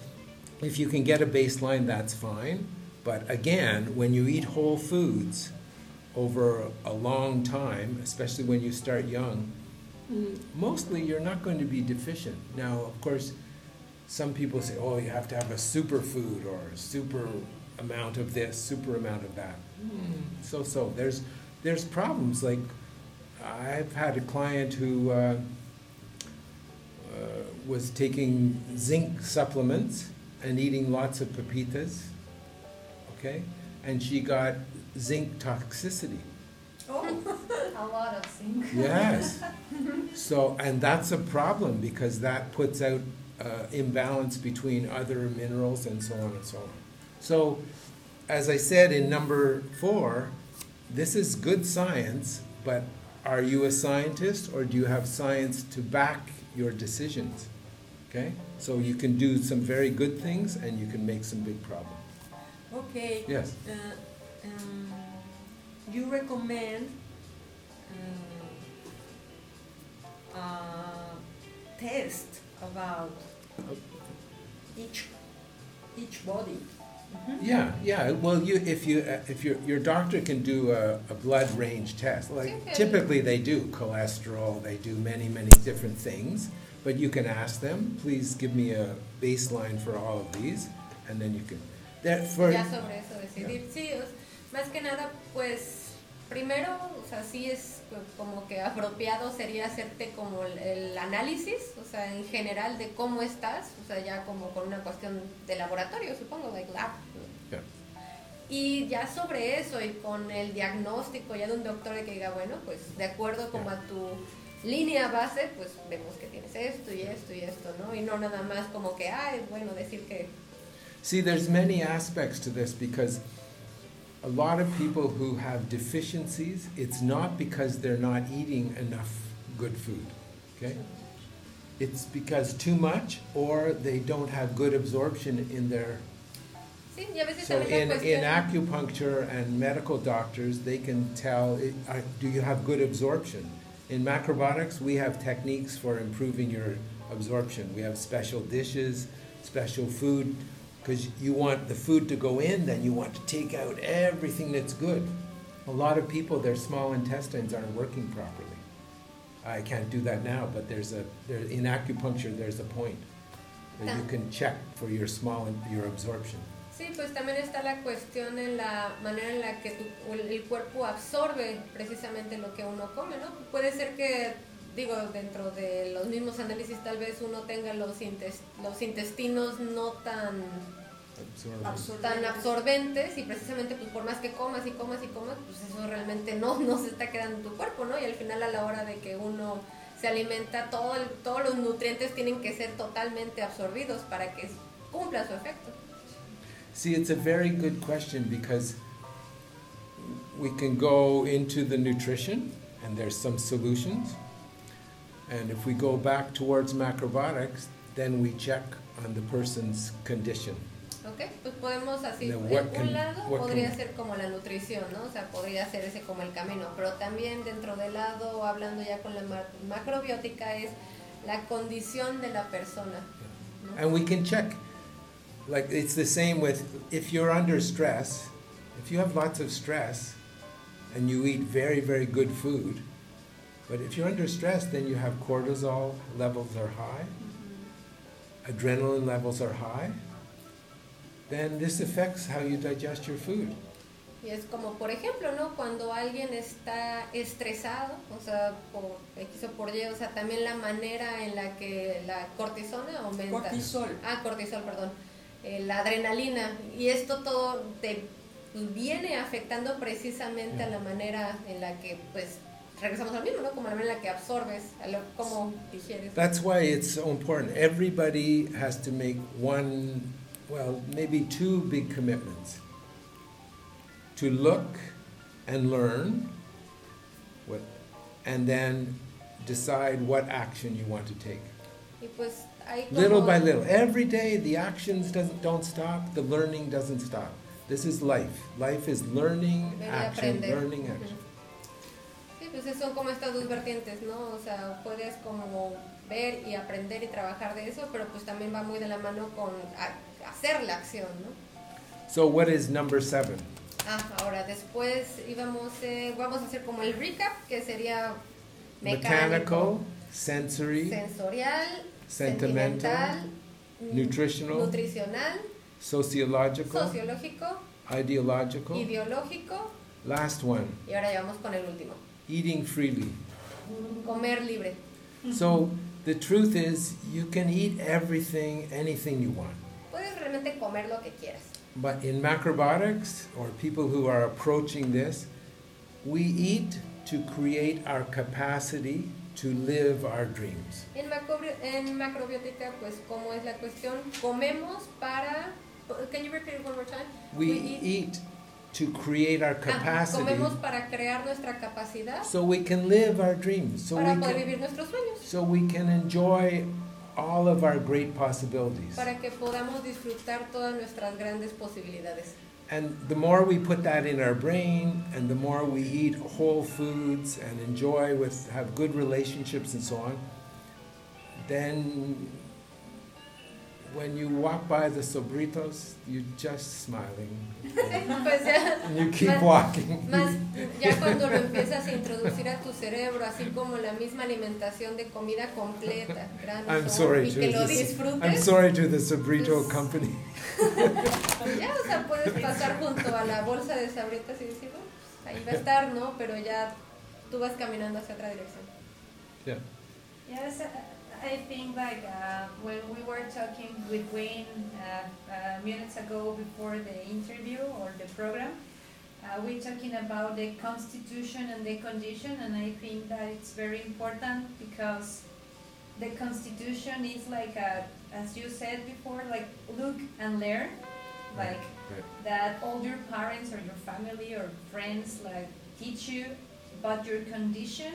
if you can get a baseline, that's fine. But again, when you eat whole foods over a long time, especially when you start young, mostly you're not going to be deficient. Now, of course, some people say, oh, you have to have a superfood or a super amount of this, super amount of that. Hmm, So, so. There's, there's problems. Like, I've had a client who uh, uh, was taking zinc supplements and eating lots of pepitas, okay? And she got zinc toxicity. Oh, a lot of zinc. Yes. So, and that's a problem because that puts out uh, imbalance between other minerals and so on and so on. So, as I said in number four, this is good science, but are you a scientist or do you have science to back your decisions? Okay? So you can do some very good things and you can make some big problems. Okay. Yes. Uh, um, you recommend uh, a test about each each body. Yeah, yeah. Well, you if you uh, if your your doctor can do a, a blood range test, like Okay. typically they do cholesterol, they do many many different things. But you can ask them, please give me a baseline for all of these, and then you can. Ya sobre eso decidir. Sí, más que nada, pues primero, o sea, sí es co- como que apropiado sería hacerte como el, el análisis, o sea, en general de cómo estás, o sea, ya como con una cuestión de laboratorio, supongo, like lab. Y ya sobre eso y con el diagnóstico ya de un doctor de que diga, bueno, pues de acuerdo como a tu línea base, pues vemos que tienes esto y esto y esto, ¿no? Y no nada más como que, ay, bueno, decir que See, there's many aspects to this because a lot of people who have deficiencies, it's not because they're not eating enough good food, okay? It's because too much or they don't have good absorption in their Sí, y a veces So in, in acupuncture and medical doctors, they can tell, it- uh, do you have good absorption? In macrobiotics, we have techniques for improving your absorption. We have special dishes, special food, because you want the food to go in, then you want to take out everything that's good. A lot of people, their small intestines aren't working properly. I can't do that now, but there's a, there, in acupuncture, there's a point that you can check for your small, your absorption. Sí, pues también está la cuestión en la manera en la que tu- el el cuerpo absorbe precisamente lo que uno come, ¿no? Puede ser que, digo, dentro de los mismos análisis tal vez uno tenga los, intes- los intestinos no tan, Absorb. tan absorbentes y precisamente pues por más que comas y comas y comas, pues eso realmente no, no se está quedando en tu cuerpo, ¿no? Y al final a la hora de que uno se alimenta, todo el- todos los nutrientes tienen que ser totalmente absorbidos para que cumpla su efecto. See, it's a very good question because we can go into the nutrition and there's some solutions. And if we go back towards macrobiotics, then we check on the person's condition. Ok, pues podemos así, en what un lado what podría can- ser como la nutrición, ¿no? O sea, podría ser ese como el camino, pero también dentro del lado, hablando ya con la ma- macrobiótica, es la condición de la persona. And we can check. Like it's the same with if you're under stress, if you have lots of stress and you eat very, very good food, but if you're under stress, then you have cortisol levels are high, adrenaline levels are high, then this affects how you digest your food. Y es como, por ejemplo, ¿no? Cuando alguien está estresado, o sea, por X o por Y, o sea, también la manera en la que la cortisona aumenta. Cortisol. Ah, cortisol, perdón. Eh, la adrenalina. Y esto todo te viene afectando precisamente a la manera en la que, pues, regresamos al mismo, ¿no? Como la manera en la que absorbes, a lo, cómo digieres. That's why it's so important. Everybody has to make one, well, maybe two big commitments to look and learn, what, and then decide what action you want to take. Pues. Little by little. Every day, the actions doesn't, don't stop, the learning doesn't stop. This is life. Life is learning, action, aprender. learning, action. Sí, pues son como estas dos vertientes, ¿no? O sea, puedes como ver y aprender y trabajar de eso, pero pues también va muy de la mano con hacer la acción, ¿no? So, what is number seven? Ah, ahora después íbamos, eh, vamos a hacer como el recap, que sería mecánico, Mechanical, sensory, sensorial, sentimental, mm, nutritional, nutricional, sociological, sociológico, ideological. ideológico, Last one, y ahora ya vamos con el último, eating freely. comer libre. So the truth is, you can eat everything, anything you want. Puedes realmente comer lo que quieras. But in macrobiotics, or people who are approaching this, we eat to create our capacity to live our dreams. En, macrobio- en macrobiótica, pues, ¿cómo es la cuestión? Comemos para... Can you repeat it one more time? We eat to create our Ah, capacity comemos para crear nuestra capacidad so we can live our dreams, so para we poder can, vivir nuestros sueños, so we can enjoy all of our great possibilities. para que podamos disfrutar todas nuestras grandes posibilidades. And the more we put that in our brain, and the more we eat whole foods and enjoy with have good relationships and so on, then when you walk by the sobritos, you're just smiling. Pues ya, you keep más- walking. más ya cuando lo empiezas a introducir a tu cerebro, así como la misma alimentación de comida completa, granos, I'm sorry y to que lo the, disfrutes, I'm sorry to the sobrito company. ya, o sea, puedes pasar junto a la bolsa de sabritas y decir, "Oh, pues, ahí va a estar, ¿no? Pero ya tú vas caminando hacia otra dirección. Yeah. Yes, uh, I think like uh, when we were talking with Wayne uh, uh, minutes ago before the interview or the program, uh, we're talking about the constitution and the condition, and I think that it's very important because the constitution is like a, as you said before, like look and learn, like that all your parents or your family or friends like teach you, but your condition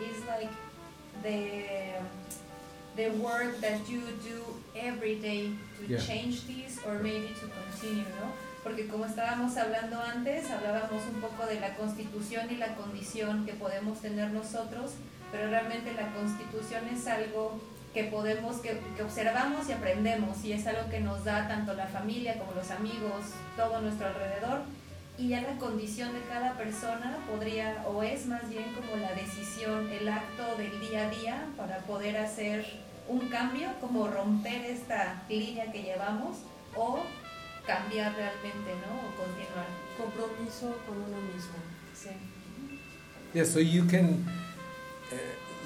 is like the the work that you do every day to Yeah. change this or maybe to continue, ¿no? Porque como estábamos hablando antes, hablábamos un poco de la constitución y la condición que podemos tener nosotros, pero realmente la constitución es algo que podemos, que, que observamos y aprendemos y es algo que nos da tanto la familia como los amigos, todo nuestro alrededor y ya la condición de cada persona podría o es más bien como la decisión, el acto del día a día para poder hacer un cambio, como romper esta línea que llevamos o cambiar realmente, ¿no? O continuar. Compromiso con uno mismo. Sí. Yeah, so you can uh,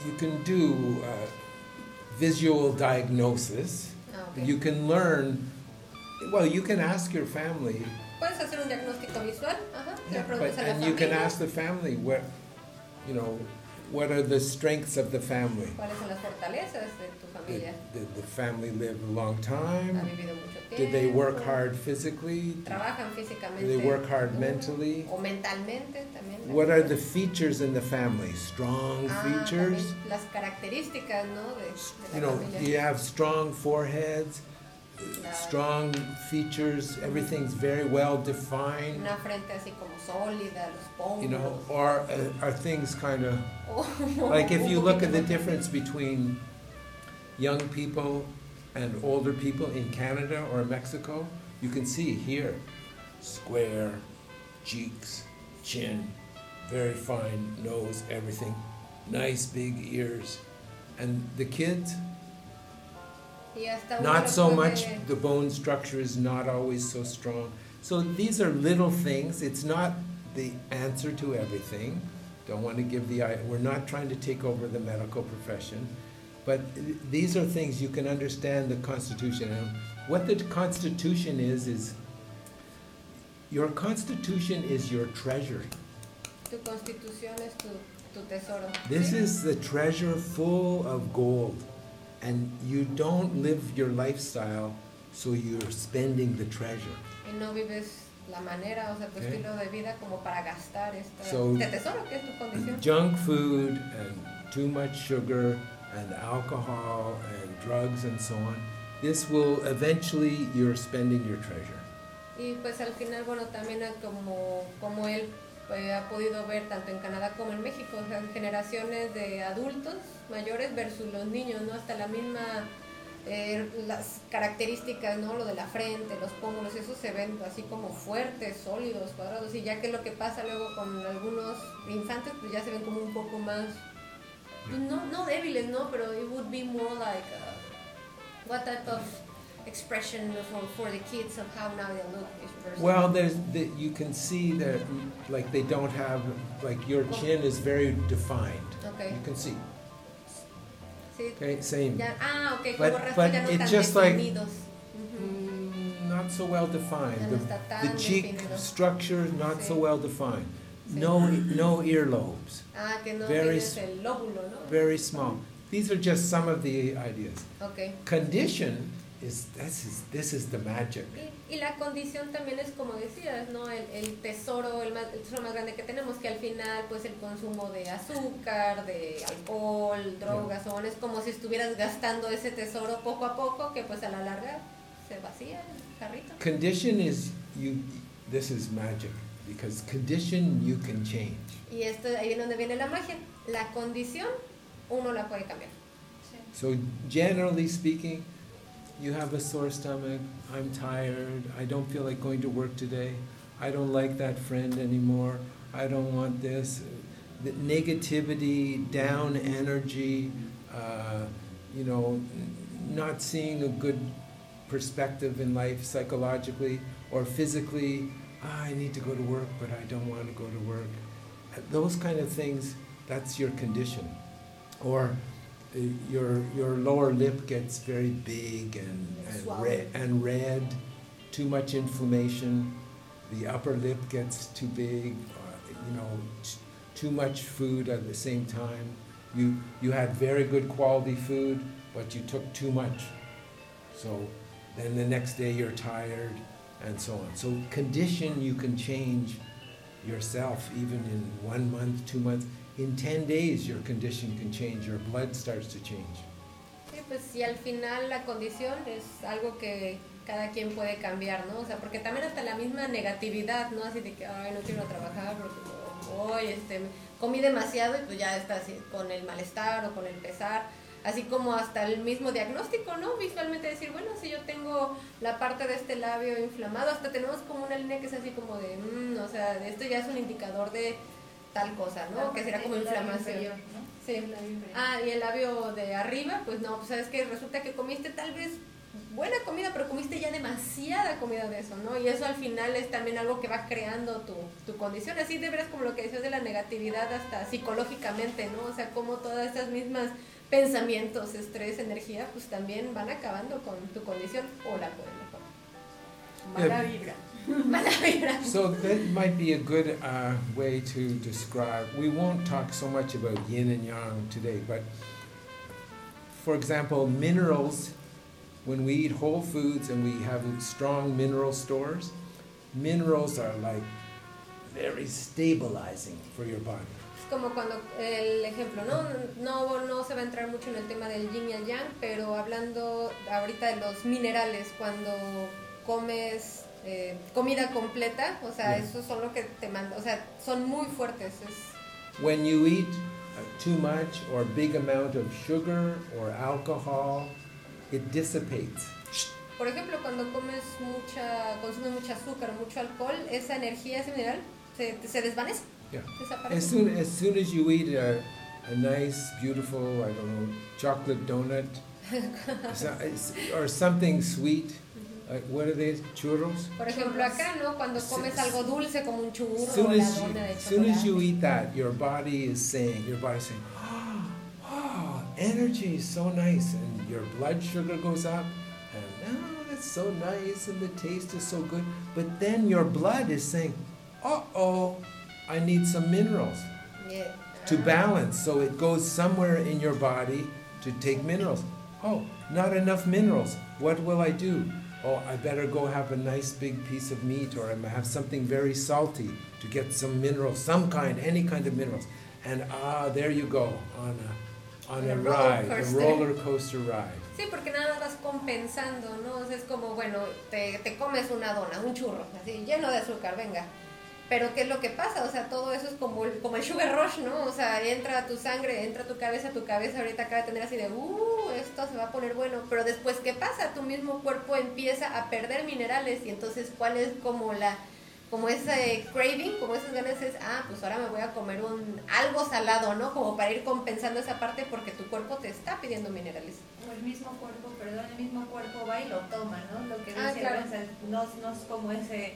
you can do uh, visual diagnosis. Ah. You can learn. Well, you can ask your family, Puedes hacer un diagnóstico visual, ajá, yeah, but, preguntas a la and you can familia, ask the family what, you know, what are the strengths of the family. cuáles son las fortalezas de tu Did, familia. did the family live a long time? vivido mucho tiempo. Did they work hard physically? Trabajan físicamente. they work hard mentally? O mentalmente también. What are the features in the family? Strong Ah, features? también las características, ¿no? De, de You la know, familia. do you have strong foreheads, strong features, everything's very well defined? Una frente así como sólida, los pómulos. You know, or uh, are things kind of o- like if you look at the difference between young people and older people in Canada or Mexico, you can see here square cheeks, chin, very fine nose, everything, nice big ears. And the kids, Y hasta uno not so much, the bone structure is not always so strong. So these are little things. It's not the answer to everything. Don't want to give the, we're not trying to take over the medical profession. But these are things you can understand the Constitution. And what the Constitution is, is your Constitution is your treasure. Tu constitución es tu, tu tesoro. This is the treasure full of gold. And you don't live your lifestyle so you're spending the treasure. Y no vives la manera, o sea, tu Okay. estilo de vida como para gastar esta, So- este tesoro que es tu condición. Junk food and too much sugar and alcohol and drugs and so on. This will eventually, you're spending your treasure. Y pues al final, bueno, también como, como él eh, ha podido ver tanto en Canadá como en México, o sea, generaciones de adultos mayores versus los niños, ¿no? Hasta la misma, eh, las características, ¿no? Lo de la frente, los pómulos, eso se ven así como fuertes, sólidos, cuadrados, y ya que lo que pasa luego con algunos infantes, pues ya se ven como un poco más, pues, no, no débiles, ¿no? Pero it would be more like, uh, what type of expression for, for the kids of how now they look versus- Well, there's, the, you can see that, like, they don't have, like, your chin is very defined. Okay. You can see. Sí. Okay, same. Ya, ah, ok, But- como but no it's just like-. Mm, Not so well defined. No The, the cheek definido. structure is not so well defined. No, no earlobes. Ah, que no Very tienes el lóbulo, ¿no? Very small. These are just some of the ideas. Ok. Condition is this is this is the magic. Y, y la condición también es como decías, ¿no? El, el tesoro, el, más, el tesoro más grande que tenemos, que al final, pues el consumo de azúcar, de alcohol, drogas, o es como si estuvieras gastando ese tesoro poco a poco, que pues a la larga se vacía el carrito. Condition is you. This is magic because condition you can change. Y esto ahí es donde viene la magia. La condición uno la puede cambiar. So generally speaking, you have a sore stomach. I'm tired. I don't feel like going to work today. I don't like that friend anymore. I don't want this. The negativity, down energy, uh, you know, not seeing a good perspective in life psychologically or physically. I need to go to work, but I don't want to go to work. Uh, Those kind of things, that's your condition. Or uh, your your lower lip gets very big and and red, and red, too much inflammation. The upper lip gets too big. Uh, you know, t- too much food at the same time. You you had very good quality food, but you took too much. So then the next day you're tired, and so on. So condition you can change yourself even in one month, two months. In 10 days, your condition can change, your blood starts to change. Sí, pues y al final la condición es algo que cada quien puede cambiar, ¿no? O sea, porque también hasta la misma negatividad, ¿no? Así de que, ay, no quiero trabajar porque hoy este, comí demasiado y pues ya estás así con el malestar o con el pesar. Así como hasta el mismo diagnóstico, ¿no? Visualmente decir, bueno, si yo tengo la parte de este labio inflamado, hasta tenemos como una línea que es así como de, mm, o sea, esto ya es un indicador de tal cosa, ¿no? Que será como inflamación. inferior, ¿no? Sí. Ah, y el labio de arriba, pues no, pues sabes que resulta que comiste tal vez buena comida, pero comiste ya demasiada comida de eso, ¿no? Y eso al final es también algo que va creando tu, tu condición, así de veras como lo que decías de la negatividad hasta psicológicamente, ¿no? O sea, como todas estas mismas pensamientos, estrés, energía, pues también van acabando con tu condición o la pueden mejorar. Mala vibra. Mala vibra. So that might be a good uh, way to describe. We won't talk so much about yin and yang today, but for example, minerals, when we eat whole foods and we have strong mineral stores, minerals are like very stabilizing for your body. Como cuando el ejemplo, ¿no? No, no se va a entrar mucho en el tema del yin y el yang, pero hablando ahorita de los minerales, cuando comes eh, comida completa, o sea, Yeah. esos son lo que te manda, o sea, son muy fuertes. Es, When you eat uh, too much or big amount of sugar or alcohol, it dissipates. por ejemplo, cuando comes mucha, consumes mucho azúcar mucho alcohol, esa energía, ese mineral, se, se desvanece, Yeah. As soon as soon as you eat a, a nice, beautiful, I don't know, chocolate donut, or something sweet, mm-hmm. Like, what are they? Churros? Por ejemplo, acá, ¿no? Cuando comes algo dulce como un churro soon o la as, you, dona de soon as you eat that, your body is saying, your body's saying, oh, energy is so nice, and your blood sugar goes up, and ah, oh, that's so nice, and the taste is so good. But then your blood is saying, uh oh, I need some minerals Yeah. to balance. So it goes somewhere in your body to take minerals. Oh, not enough minerals. What will I do? Oh, I better go have a nice big piece of meat or I have something very salty to get some minerals, some kind, any kind of minerals. And ah, there you go on a, on a a roller ride, a coaster. roller coaster ride. Sí, porque nada vas compensando, ¿no? O sea, es como, bueno, te, te comes una dona, un churro, así, lleno de azúcar, venga. Pero ¿qué es lo que pasa? O sea, todo eso es como el, como el sugar rush, ¿no? O sea, entra tu sangre, entra tu cabeza, tu cabeza ahorita acaba de tener así de, uh, esto se va a poner bueno. Pero después, ¿qué pasa? Tu mismo cuerpo empieza a perder minerales y entonces, ¿cuál es como la como ese craving, como esas ganas es, ah, pues ahora me voy a comer un algo salado, ¿no? Como para ir compensando esa parte porque tu cuerpo te está pidiendo minerales. O el mismo cuerpo, perdón, el mismo cuerpo va y lo toma, ¿no? Lo que Ah, dice claro. Lorenza, no, no es como ese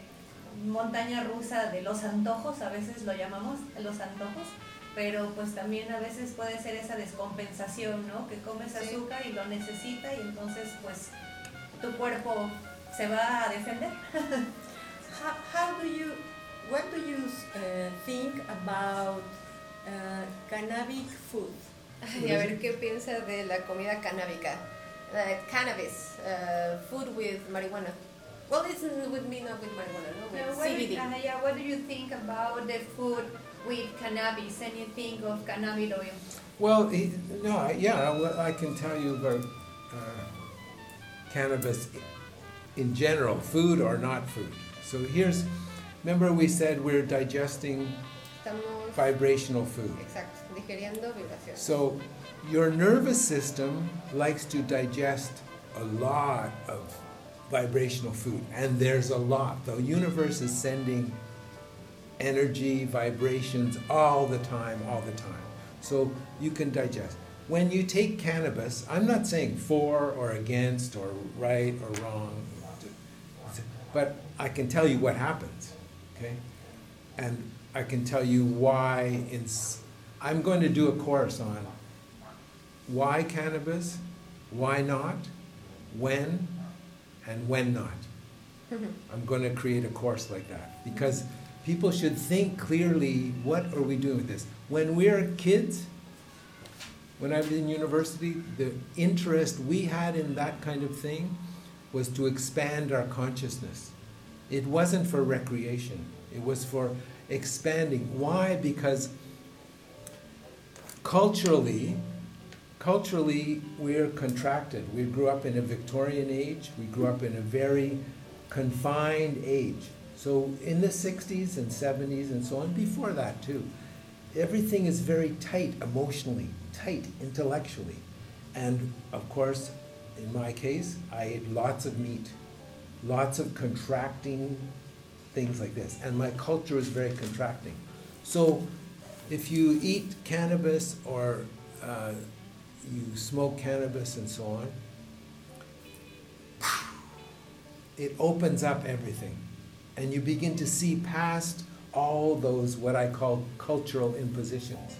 montaña rusa de los antojos, a veces lo llamamos los antojos, pero pues también a veces puede ser esa descompensación, ¿no? Que comes Sí. azúcar y lo necesita y entonces pues tu cuerpo se va a defender. How, how do you, what do you uh, think about uh, cannabis food? Ay, a ver qué piensa de la comida canábica. Uh, cannabis, uh, food with marijuana. Well, it's n- with me, not with marijuana, no, with Yeah, what, do CBD. you, uh, yeah, what do you think about the food with cannabis? Anything of cannabis oil? Well, he, no, I- yeah, well, I can tell you about uh, cannabis in general, food or not food. So here's, remember we said we're digesting Estamos, vibrational food. exacto, digeriendo vibraciones. So your nervous system likes to digest a lot of vibrational food, and there's a lot. The universe is sending energy, vibrations all the time, all the time. So you can digest. When you take cannabis, I'm not saying for or against or right or wrong, but I can tell you what happens, okay? And I can tell you why. In, s- I'm going to do a course on why cannabis, why not, when, and when not. Mm-hmm. I'm going to create a course like that because people should think clearly what are we doing with this? When we're kids, when I was in university, the interest we had in that kind of thing was to expand our consciousness. It wasn't for recreation, it was for expanding. Why? Because culturally, culturally we're contracted. We grew up in a Victorian age, we grew up in a very confined age. So in the 60s and 70s and so on, before that too, everything is very tight emotionally, tight intellectually. And of course, in my case, I ate lots of meat, lots of contracting things like this. And my culture is very contracting. So if you eat cannabis or uh, you smoke cannabis and so on, it opens up everything. And you begin to see past all those what I call cultural impositions.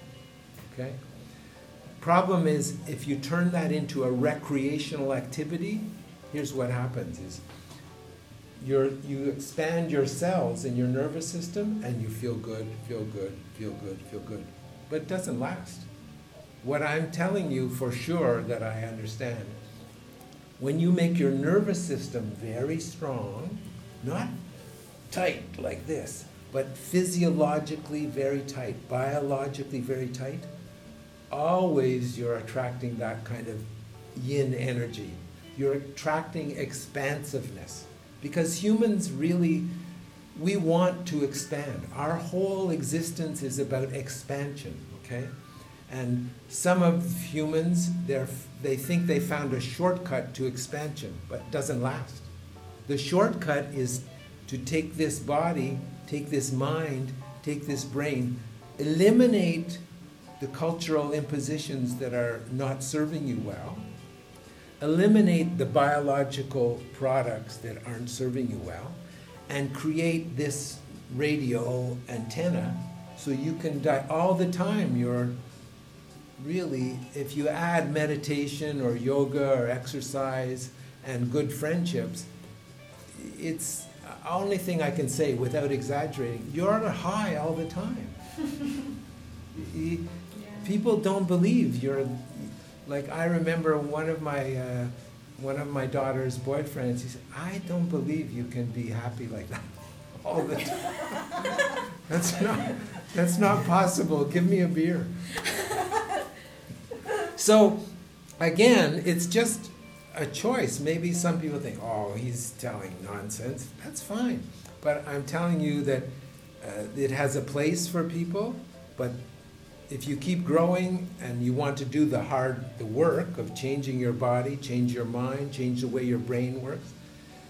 Okay? Problem is if you turn that into a recreational activity, here's what happens is you're, you expand your cells in your nervous system and you feel good, feel good, feel good, feel good. But it doesn't last. What I'm telling you for sure that I understand, when you make your nervous system very strong, not tight like this, but physiologically very tight, biologically very tight, always you're attracting that kind of yin energy. You're attracting expansiveness. Because humans really, we want to expand. Our whole existence is about expansion, okay? And some of humans, they're, think they found a shortcut to expansion, but it doesn't last. The shortcut is to take this body, take this mind, take this brain, eliminate the cultural impositions that are not serving you well, eliminate the biological products that aren't serving you well and create this radio antenna so you can die all the time you're really if you add meditation or yoga or exercise and good friendships it's the only thing i can say without exaggerating you're on a high all the time. You- people don't believe you're like i remember one of my uh, one of my daughter's boyfriends he said i don't believe you can be happy like that all the time. That's not that's not possible. Give me a beer so again it's just a choice. Maybe some people think oh he's telling nonsense. That's fine. But i'm telling you that uh, it has a place for people. But if you keep growing and you want to do the hard the work of changing your body change your mind change the way your brain works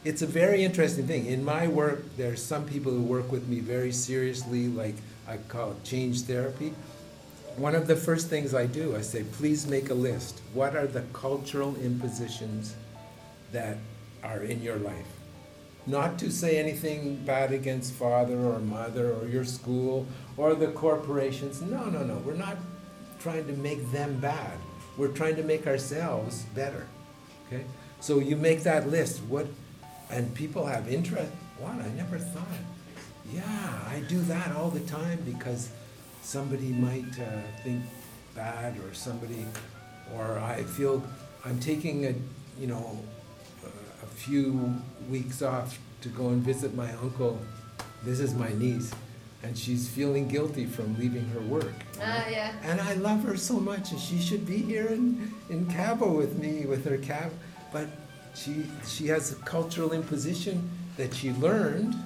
it's a very interesting thing. In my work there's some people who work with me very seriously like i call it change therapy one of the first things i do i say please make a list what are the cultural impositions that are in your life not to say anything bad against father or mother or your school or the corporations. No, no, no. We're not trying to make them bad. We're trying to make ourselves better. Okay? So you make that list. What and people have interest. What? I never thought. Yeah, I do that all the time because somebody might uh, think bad or somebody or I feel I'm taking a you know a few weeks off to go and visit my uncle. This is my niece, and she's feeling guilty from leaving her work. Ah, yeah. And I love her so much, and she should be here in, in Cabo with me, with her cab. But she, she has a cultural imposition that she learned.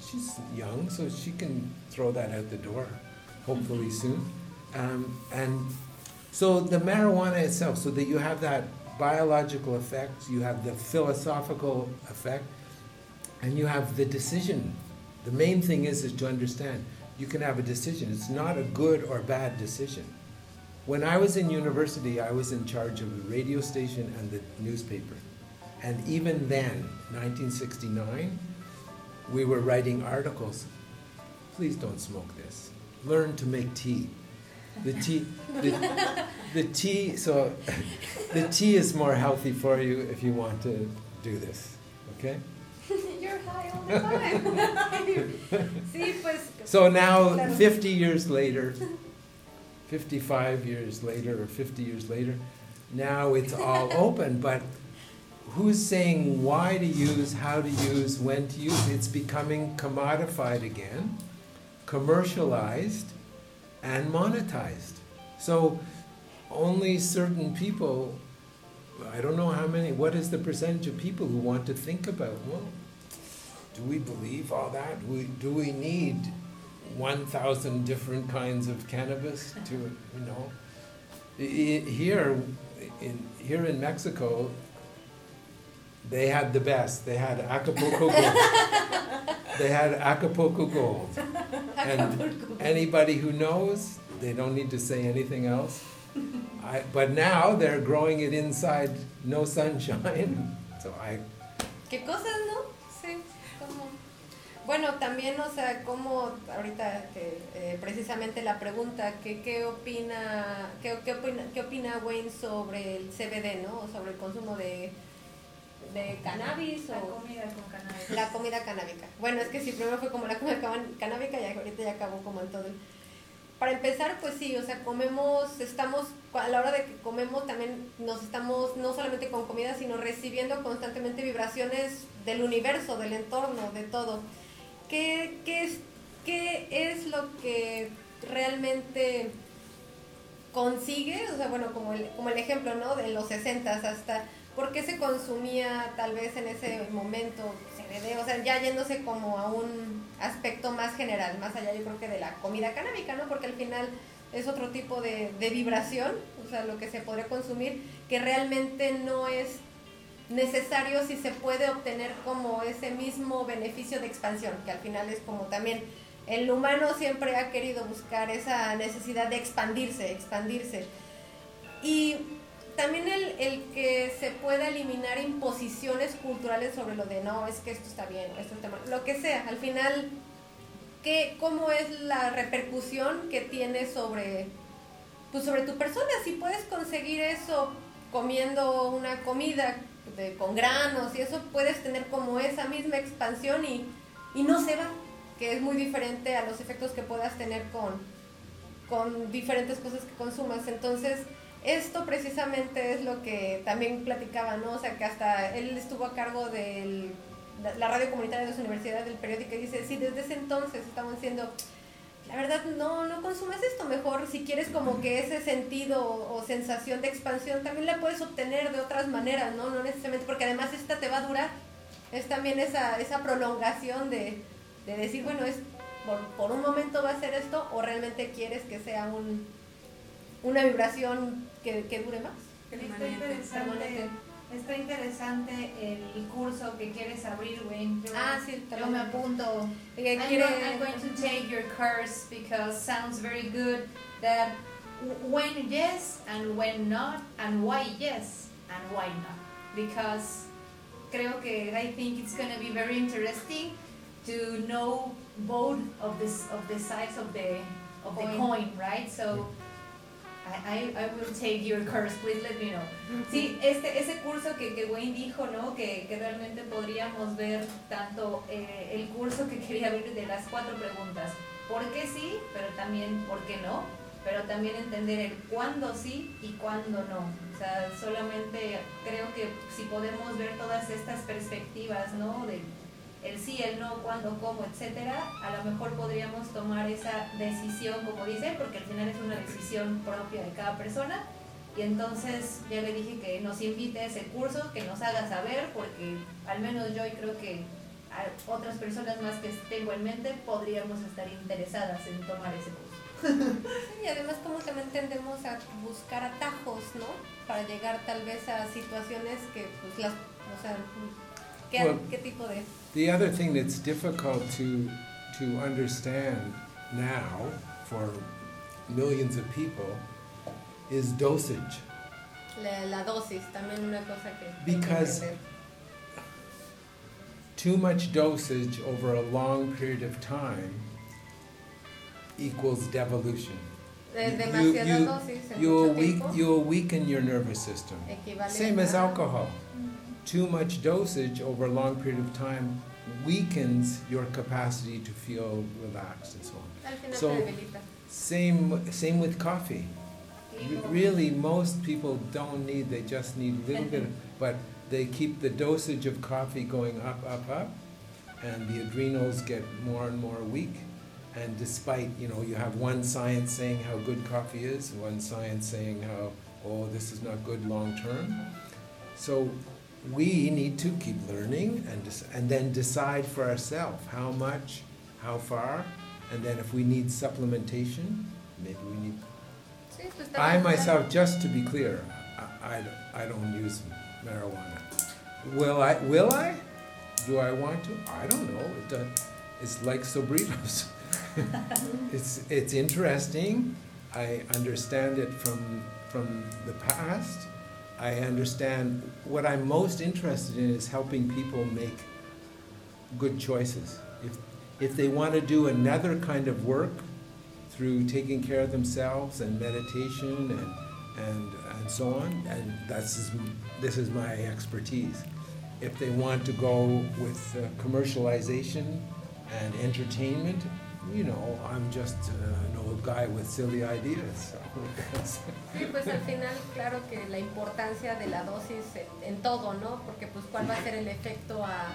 She's young, so she can throw that out the door, hopefully soon. Um, and so the marijuana itself, so that you have that biological effect, you have the philosophical effect, and you have the decision. The main thing is is to understand you can have a decision. It's not a good or bad decision. When I was in university, I was in charge of the radio station and the newspaper. And even then, 1969, we were writing articles. Please don't smoke this. Learn to make tea. The tea, the, the tea, so the tea is more healthy for you if you want to do this, okay? You're high all the time. pues. So now, 50 years later, 55 years later, or 50 years later, now it's all open, but who's saying why to use, how to use, when to use? It's becoming commodified again, commercialized, and monetized. So only certain people, I don't know how many, what is the percentage of people who want to think about, well, do we believe all that? Do we, do we need 1,000 different kinds of cannabis to, you know? Here, in, here in Mexico, they had the best. They had Acapulco Gold. they had Acapulco Gold. And anybody who knows, they don't need to say anything else. I, but now they're growing it inside no sunshine. So I ¿Qué cosas, no? Sí, como... Bueno, también, o sea, como ahorita que eh, precisamente la pregunta, que qué opina, qué, qué opina, qué opina Wayne sobre el CBD, ¿no? O sobre el consumo de, de cannabis La o comida con cannabis. la comida canábica. Bueno, es que sí, primero fue como la comida can- canábica y ahorita ya acabó como en todo. Para empezar, pues sí, o sea, comemos, estamos, a la hora de que comemos también nos estamos, no solamente con comida, sino recibiendo constantemente vibraciones del universo, del entorno, de todo. ¿Qué, qué, es, qué es lo que realmente consigue? O sea, bueno, como el, como el ejemplo, ¿no? De los 60 hasta, ¿por qué se consumía tal vez en ese momento CBD? O sea, ya yéndose como a un aspecto más general, más allá yo creo que de la comida canábica, ¿no? Porque al final es otro tipo de, vibración, o sea, lo que se podría consumir, que realmente no es necesario si se puede obtener como ese mismo beneficio de expansión, que al final es como también el humano siempre ha querido buscar esa necesidad de expandirse, expandirse. Y también el, el que se pueda eliminar imposiciones culturales sobre lo de no, es que esto está bien, esto está mal, lo que sea, al final, ¿qué, ¿cómo es la repercusión que tiene sobre, pues sobre tu persona? Si puedes conseguir eso comiendo una comida con granos y eso, puedes tener como esa misma expansión y, y no se va, que es muy diferente a los efectos que puedas tener con, con diferentes cosas que consumas. Entonces, esto precisamente es lo que también platicaba, ¿no? O sea, que hasta él estuvo a cargo de la radio comunitaria de su universidad, del periódico, y dice, sí, desde ese entonces estamos diciendo, la verdad, no, no consumas esto, mejor si quieres como que ese sentido o, sensación de expansión, también la puedes obtener de otras maneras, ¿no? No necesariamente, porque además esta te va a durar, es también esa, esa prolongación de, de decir, bueno, es por, por un momento va a ser esto, o realmente quieres que sea un una vibración que, que dure más. Está interesante, está interesante el curso que quieres abrir, Wayne. Yo, ah, sí, yo me apunto. I'm, I'm going to take your course because sounds very good that when yes and when not and why yes and why not because creo que I think it's going to be very interesting to know both of this of the sides of the of the coin, right? So I, will take your course, please let me know. Sí, este, ese curso que, que Wayne dijo, ¿no? Que, que realmente podríamos ver tanto eh, el curso que quería ver de las cuatro preguntas. ¿Por qué sí? Pero también ¿por qué no? Pero también entender el cuándo sí y cuándo no. O sea, solamente creo que si podemos ver todas estas perspectivas, ¿no? De, el sí, el no, cuándo, cómo, etcétera, a lo mejor podríamos tomar esa decisión, como dice, porque al final es una decisión propia de cada persona. Y entonces ya le dije que nos invite a ese curso, que nos haga saber, porque al menos yo y creo que otras personas más que tengo en mente podríamos estar interesadas en tomar ese curso. y además como también tendemos a buscar atajos, ¿no? Para llegar tal vez a situaciones que pues las, o sea, ¿qué, well, ¿qué tipo de The other thing that's difficult to, to understand now for millions of people is dosage. La, la dosis, también una cosa que. Because too much dosage over a long period of time equals devolution. You, you, you'll, weak, you'll weaken your nervous system. Same as alcohol mm. Too much dosage over a long period of time weakens your capacity to feel relaxed and so on. So same same with coffee. really, most people don't need; they just need a little bit. But they keep the dosage of coffee going up, up, up, and the adrenals get more and more weak. And despite you know, you have one science saying how good coffee is, one science saying how oh this is not good long term. So we need to keep learning and, and then decide for ourselves how much, how far, and then if we need supplementation, maybe we need. I myself, just to be clear, I, I, I don't use marijuana. Will I? Will I? Do I want to? I don't know. It does, it's like Sobritos. it's it's interesting. I understand it from from the past I understand what I'm most interested in is helping people make good choices. If, if they want to do another kind of work through taking care of themselves and meditation and, and, and so on, and that's, this is my expertise. If they want to go with uh, commercialization and entertainment, you know, I'm just uh, guy with silly ideas. Sí, pues al final, claro que la importancia de la dosis en, en, todo, ¿no? Porque pues cuál va a ser el efecto a,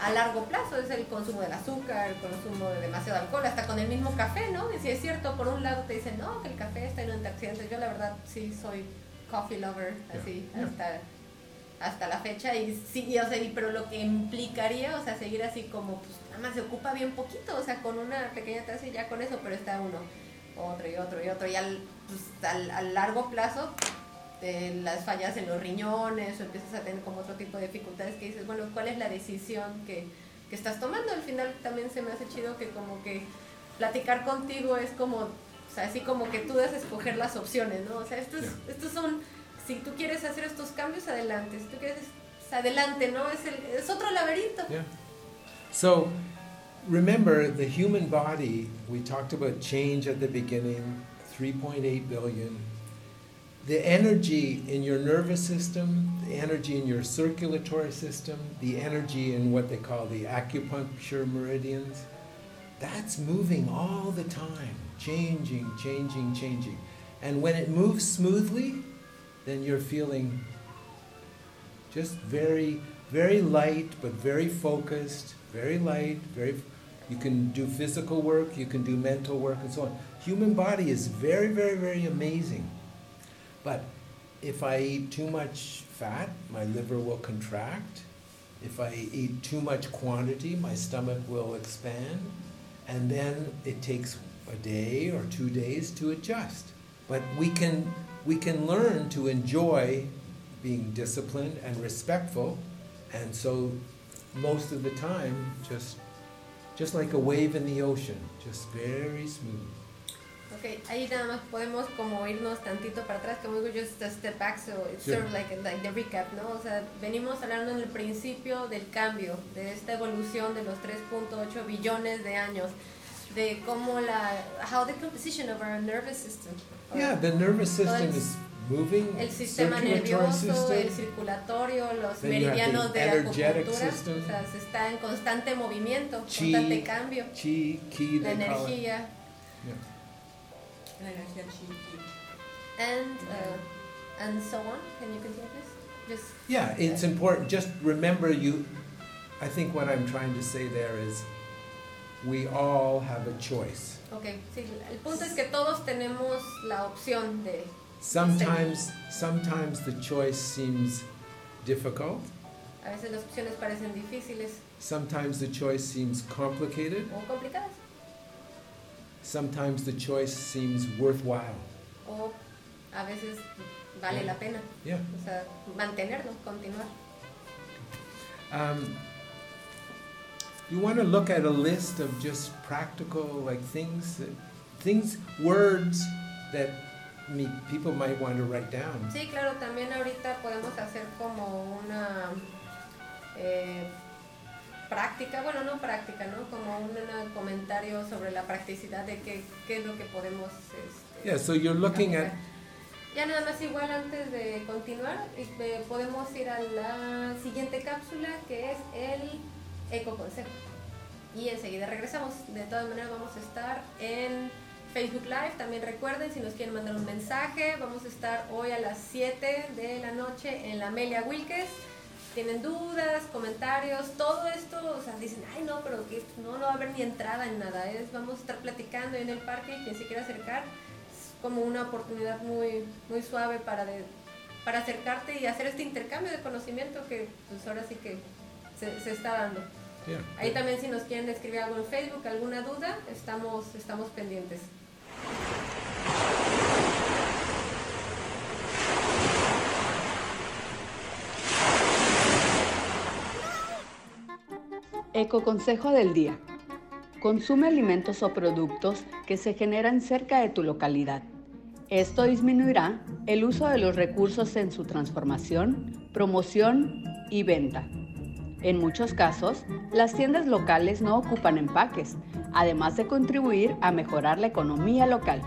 a largo plazo, es el consumo del azúcar, el consumo de demasiado alcohol, hasta con el mismo café, ¿no? Y si es cierto, por un lado te dicen, no, que el café está en antioxidantes, yo la verdad sí soy coffee lover, así, hasta hasta la fecha y sí, o sea, pero lo que implicaría, o sea, seguir así como, pues más se ocupa bien poquito, o sea, con una pequeña taza y ya con eso, pero está uno, otro y otro y otro, y al, pues, al, largo plazo las fallas en los riñones o empiezas a tener como otro tipo de dificultades que dices, bueno, ¿cuál es la decisión que, que estás tomando? Al final también se me hace chido que como que platicar contigo es como, o sea, así como que tú das escoger las opciones, ¿no? O sea, estos, estos son si tú quieres hacer estos cambios, adelante. Si tú quieres, adelante, ¿no? Es, el, es otro laberinto. Yeah. So remember the human body, we talked about change at the beginning, 3.8 billion. The energy in your nervous system, the energy in your circulatory system, the energy in what they call the acupuncture meridians, that's moving all the time, changing, changing, changing. And when it moves smoothly, then you're feeling just very, very light, but very focused, very light, very. You can do physical work, you can do mental work, and so on. Human body is very, very, very amazing. But if I eat too much fat, my liver will contract. If I eat too much quantity, my stomach will expand. And then it takes a day or two days to adjust. But we can, we can learn to enjoy being disciplined and respectful. And so most of the time, just, just like a wave in the ocean, just very smooth. Ok, ahí nada más podemos como irnos tantito para atrás, como digo, just a step back, so it's sort of like, like the recap, ¿no? O sea, venimos hablando en el principio del cambio, de esta evolución de los 3.8 billones de años, de cómo la, how the composition of our nervous system. Yeah, the nervous system is moving. El sistema nervioso, system. el circulatorio, los meridianos the de energetic acupuntura, system. o sea, se está en constante movimiento, Chi, constante cambio, chi, ki, la energía. Yeah. La energía chi, chi. and uh, and so on. Can you continue, please? Just Yeah, it's important. Just remember you. I think what I'm trying to say there is we all have a choice. okay. Sí, el punto es que todos tenemos la opción de. Sometimes, sometimes the choice seems difficult. A veces las opciones parecen difíciles Sometimes the choice seems complicated. o complicadas, Sometimes the choice seems worthwhile. o a veces vale la pena. Yeah. O sea, mantenerlo, continuar. Um, you want to look at a list of just practical like things, that, things, words that people might want to write down. Sí, claro, también ahorita podemos hacer como una eh, práctica, bueno, no práctica, ¿no? Como un un comentario sobre la practicidad de qué, qué es lo que podemos... Este, Yeah, so you're looking at Ya nada más igual antes de continuar, este, podemos ir a la siguiente cápsula que es el ecoconsejo. Y enseguida regresamos. De todas maneras vamos a estar en Facebook Live. También recuerden, si nos quieren mandar un mensaje, vamos a estar hoy a las 7 de la noche en la Amelia Wilkes. Tienen dudas, comentarios, todo esto, o sea, dicen, ay no, pero que no, no va a haber ni entrada en nada, es, vamos a estar platicando en el parque y quien se quiera acercar, es como una oportunidad muy, muy suave para, de- para acercarte y hacer este intercambio de conocimiento que pues ahora sí que se, se está dando. yeah. Ahí también si nos quieren escribir algo en Facebook, alguna duda, estamos, estamos pendientes. Ecoconsejo del día. Consume alimentos o productos que se generan cerca de tu localidad. Esto disminuirá el uso de los recursos en su transformación, promoción y venta. En muchos casos, las tiendas locales no ocupan empaques, además de contribuir a mejorar la economía local.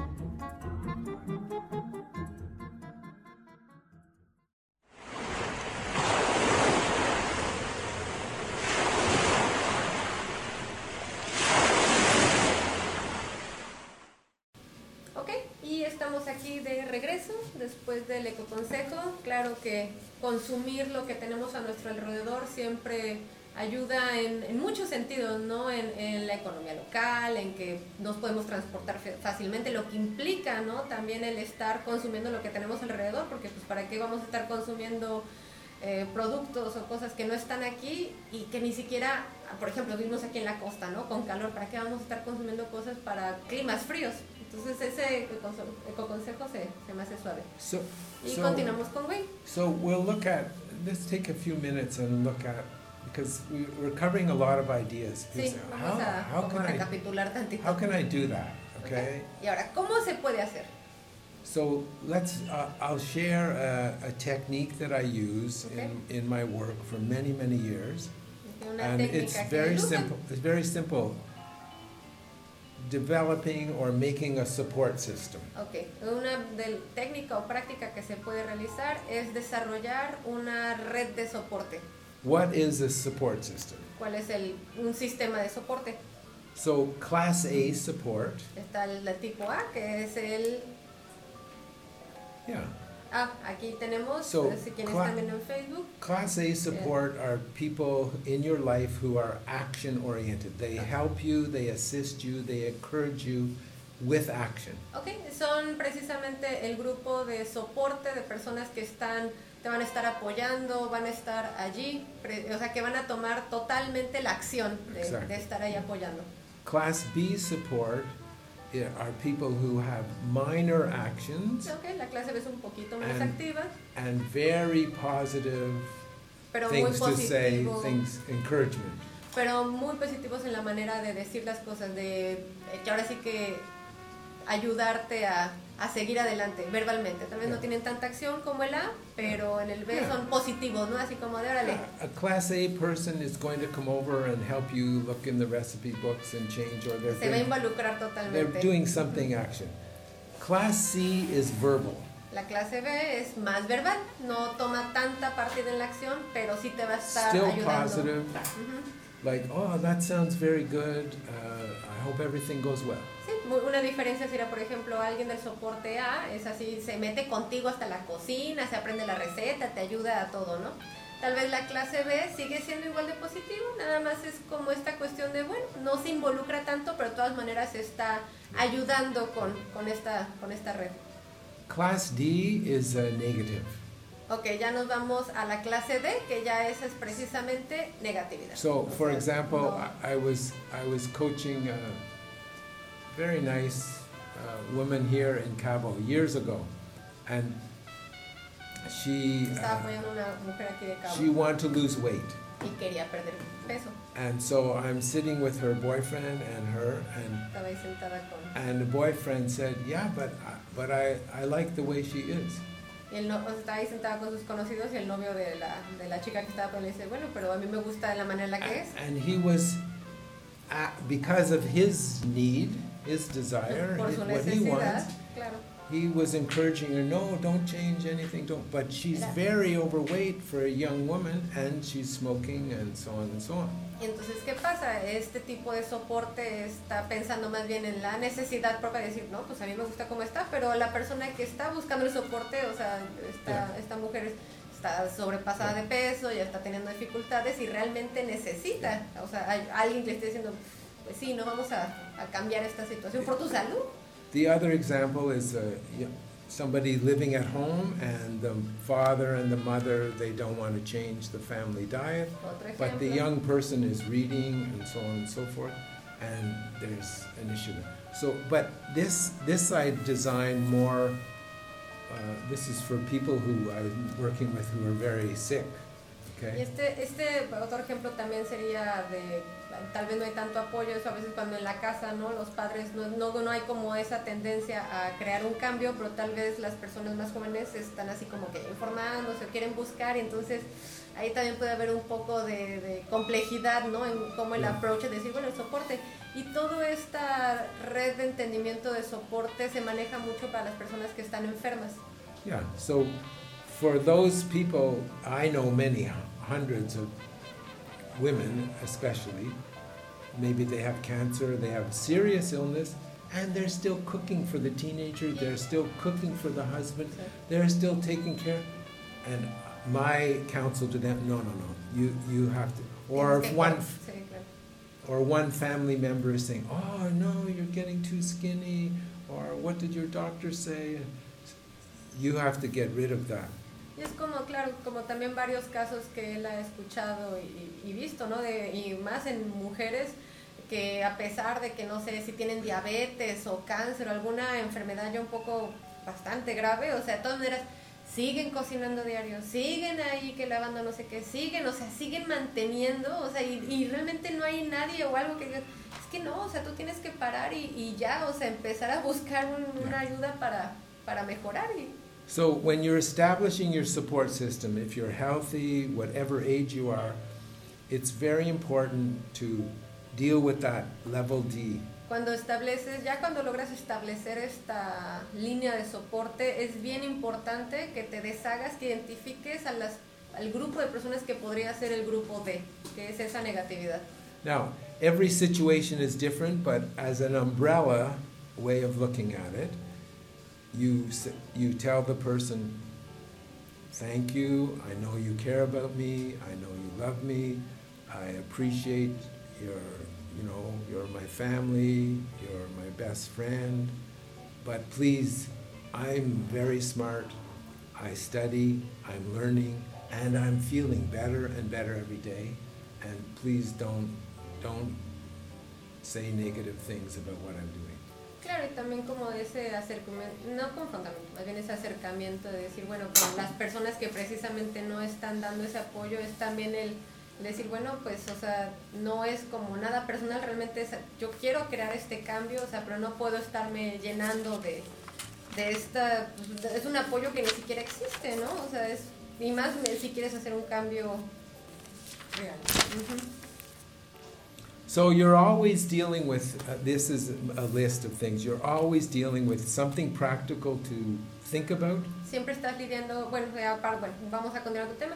Estamos aquí de regreso después del ecoconsejo. Claro que consumir lo que tenemos a nuestro alrededor siempre ayuda en, muchos sentidos, ¿no? En, la economía local, en que nos podemos transportar fácilmente, lo que implica, ¿no? También el estar consumiendo lo que tenemos alrededor, porque pues para qué vamos a estar consumiendo eh, productos o cosas que no están aquí y que ni siquiera, por ejemplo, vivimos aquí en la costa, ¿no? Con calor, ¿para qué vamos a estar consumiendo cosas para climas fríos? Entonces ese ecoconse- ecoconsejo se, se me hace suave. So, Y so, continuamos con Wayne. so we'll look at. Let's take a few minutes and look at because we, we're covering a lot of ideas. Sí, Because vamos a how, how can I how can I do that? Okay. Y ahora, ¿cómo se puede hacer? So let's. Uh, I'll share a, a technique that I use Okay. in, in my work for many many years, Una and it's very simple. It's very simple. Developing or making a support system. Ok, una del- técnica o práctica que se puede realizar es desarrollar una red de soporte. What is a support system? ¿Cuál es el, un sistema de soporte? So class A support. Está el, el tipo A, que es el... Yeah. Ah, aquí tenemos, So, eh, si quienes viendo en Facebook, Class A support are people in your life who are action oriented. They help you, they assist you, they encourage you with action. ok, son precisamente el grupo de soporte de personas que están, te van a estar apoyando, van a estar allí, o sea, que van a tomar totalmente la acción de, Exacto. de estar ahí apoyando. Class B support i- are people who have minor actions Ok, la clase es un poquito menos And- activa, and very positive pero muy things to say, positivo. things encouragement. pero muy positivos en la manera de decir las cosas, de eh, que ahora sí que ayudarte a, a seguir adelante verbalmente. Tal vez no Yeah. tienen tanta acción como el A, pero en el B Yeah. son positivos, ¿no? Así como de órale. A class A person is going to come over and help you look in the recipe books and change or they're Se va a involucrar They're totalmente. doing something action. Class C is verbal. La clase B es más verbal, no toma tanta partida en la acción, pero sí te va a estar Still ayudando. positive. Like, oh, that sounds very good. Uh, I hope everything goes well. Sí, una diferencia sería, por ejemplo, alguien del soporte A, es así, se mete contigo hasta la cocina, se aprende la receta, te ayuda a todo, ¿no? Tal vez la clase B sigue siendo igual de positivo, nada más es como esta cuestión de, bueno, no se involucra tanto, pero de todas maneras está ayudando con, con, esta, con esta red. Class D is uh, negative. Ok, ya nos vamos a la clase D, que ya esa es precisamente negatividad. So, for example, no- I, I was I was coaching a very nice uh, woman here in Cabo years ago, and she uh, apoyando a una mujer aquí de Cabo she wanted to lose weight. y quería perder peso. And so I'm sitting with her boyfriend and her, and Estaba ahí sentada con... and the boyfriend said, "Yeah, but I- but I I like the way she is." El no, o sea, estaba ahí sentada con sus conocidos y el novio de la, de la chica que estaba con él dice, bueno, pero a mí me gusta la manera en la que es. And he was, uh, because of his need, his desire, Por his- su what he wants, claro. he was encouraging her, no, don't change anything, don't. But she's Era- very overweight for a young woman, and she's smoking, and so on and so on. Y entonces, ¿qué pasa? Este tipo de soporte está pensando más bien en la necesidad propia de decir, no, pues a mí me gusta cómo está, pero la persona que está buscando el soporte, o sea, esta, Yeah. esta mujer está sobrepasada de peso, ya está teniendo dificultades y realmente necesita, o sea, hay alguien que le esté diciendo, pues sí, no vamos a, a cambiar esta situación por tu salud. The other example is uh, somebody living at home, and the father and the mother they don't want to change the family diet. But the young person is reading and so on and so forth, and there's an issue there. So, but this this I designed more. Uh, this is for people who I'm working with who are very sick. Y Okay. este, este otro ejemplo también sería de, tal vez no hay tanto apoyo, eso a veces cuando en la casa, ¿no? Los padres, no, no, no hay como esa tendencia a crear un cambio, pero tal vez las personas más jóvenes están así como que informándose, quieren buscar, y entonces ahí también puede haber un poco de, de complejidad, ¿no? En cómo el approach es decir, bueno, el soporte. Y toda esta red de entendimiento de soporte se maneja mucho para las personas que están enfermas. Yeah. So, for those people, I know many hundreds of women, especially. Maybe they have cancer, they have serious illness, and they're still cooking for the teenager. They're still cooking for the husband. They're still taking care. And my counsel to them: No, no, no. You you have to. Or if one or one family member is saying, "Oh no, you're getting too skinny," or "What did your doctor say?" You have to get rid of that. Y es como, claro, como también varios casos que él ha escuchado y, y visto, ¿no? De, y más en mujeres que a pesar de que no sé si tienen diabetes o cáncer o alguna enfermedad ya un poco bastante grave, o sea, de todas maneras siguen cocinando diario, siguen ahí que lavando no sé qué, siguen, o sea, siguen manteniendo, o sea, y, y realmente no hay nadie o algo que diga, es que no, o sea, tú tienes que parar y, y ya, o sea, empezar a buscar un- una ayuda para, para mejorar. Y So when you're establishing your support system, if you're healthy, whatever age you are, it's very important to deal with that level D. cuando estableces, ya cuando logras establecer esta línea de soporte, es bien importante que te deshagas, que identifiques a las, al grupo de personas que podría ser el grupo D, que es esa negatividad. Now, every situation is different, but as an umbrella way of looking at it, you, you tell the person, Thank you, I know you care about me, I know you love me, I appreciate your, you know, you're my family, you're my best friend, but please, I'm very smart, I study, I'm learning, and I'm feeling better and better every day, and please don't, don't say negative things about what I'm doing. Claro, y también como ese acercamiento, no confrontamiento, más bien ese acercamiento de decir, bueno, con las personas que precisamente no están dando ese apoyo, es también el decir, bueno, pues, o sea, no es como nada personal, realmente es, yo quiero crear este cambio, o sea, pero no puedo estarme llenando de, de esta, pues, es un apoyo que ni siquiera existe, ¿no? O sea, es, y más si quieres hacer un cambio real. Ujú. So you're always dealing with, uh, this is a list of things, you're always dealing with something practical to think about, siempre estás lidiando, bueno, bueno, vamos a continuar con el tema.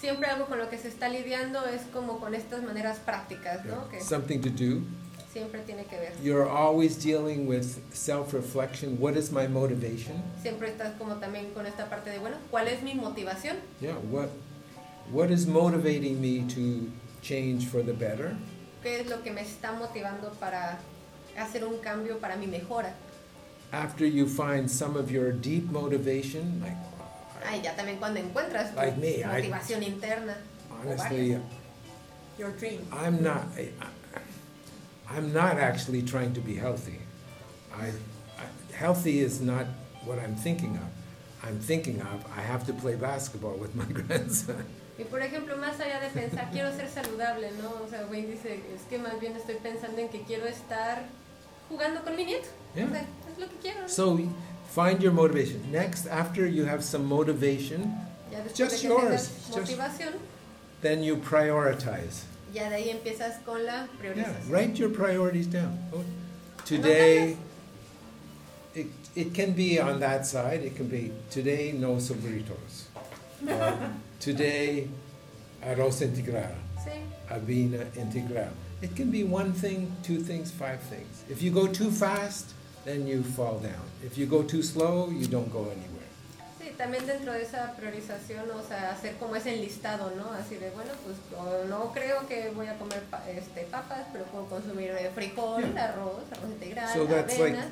Siempre algo con lo que se está lidiando es como con estas maneras prácticas, ¿no? Que something to do. siempre tiene que ver. You're always dealing with self-reflection, what is my motivation? Siempre estás como también con esta parte de, bueno, ¿cuál es mi motivación? Yeah, what, what is motivating me to change for the better? ¿Qué es lo que me está motivando para hacer un cambio para mi mejora? After you find some of your deep motivation, like Ay, ya también cuando encuentras tu Like me, I- motivación interna. o honestly, varias. Your dream. I'm not. I, I'm not actually trying to be healthy. I, I, healthy is not what I'm thinking of. I'm thinking of I have to play basketball with my grandson. Y por ejemplo, más allá de pensar, quiero ser saludable, ¿no? O sea, Wayne dice, es que más bien estoy pensando en que quiero estar jugando con mi nieto. Yeah. O sea, es lo que quiero. ¿no? So find your motivation. Next, after you have some motivation, just yours, just- then you prioritize. ya de ahí empiezas con la Yeah, write your priorities down. Oh, Today, it, it can be on that side. It can be today, no sobritos. Today, arroz integral, Sí, avena integral. It can be one thing, two things, five things. If you go too fast, then you fall down. If you go too slow, you don't go anywhere. sí, también dentro de esa priorización, o sea, hacer como ese enlistado, ¿no? Así de, bueno, pues no creo que voy a comer pa- este, papas, pero puedo consumir eh, frijol, Yeah. arroz, arroz integral, So that's like avena.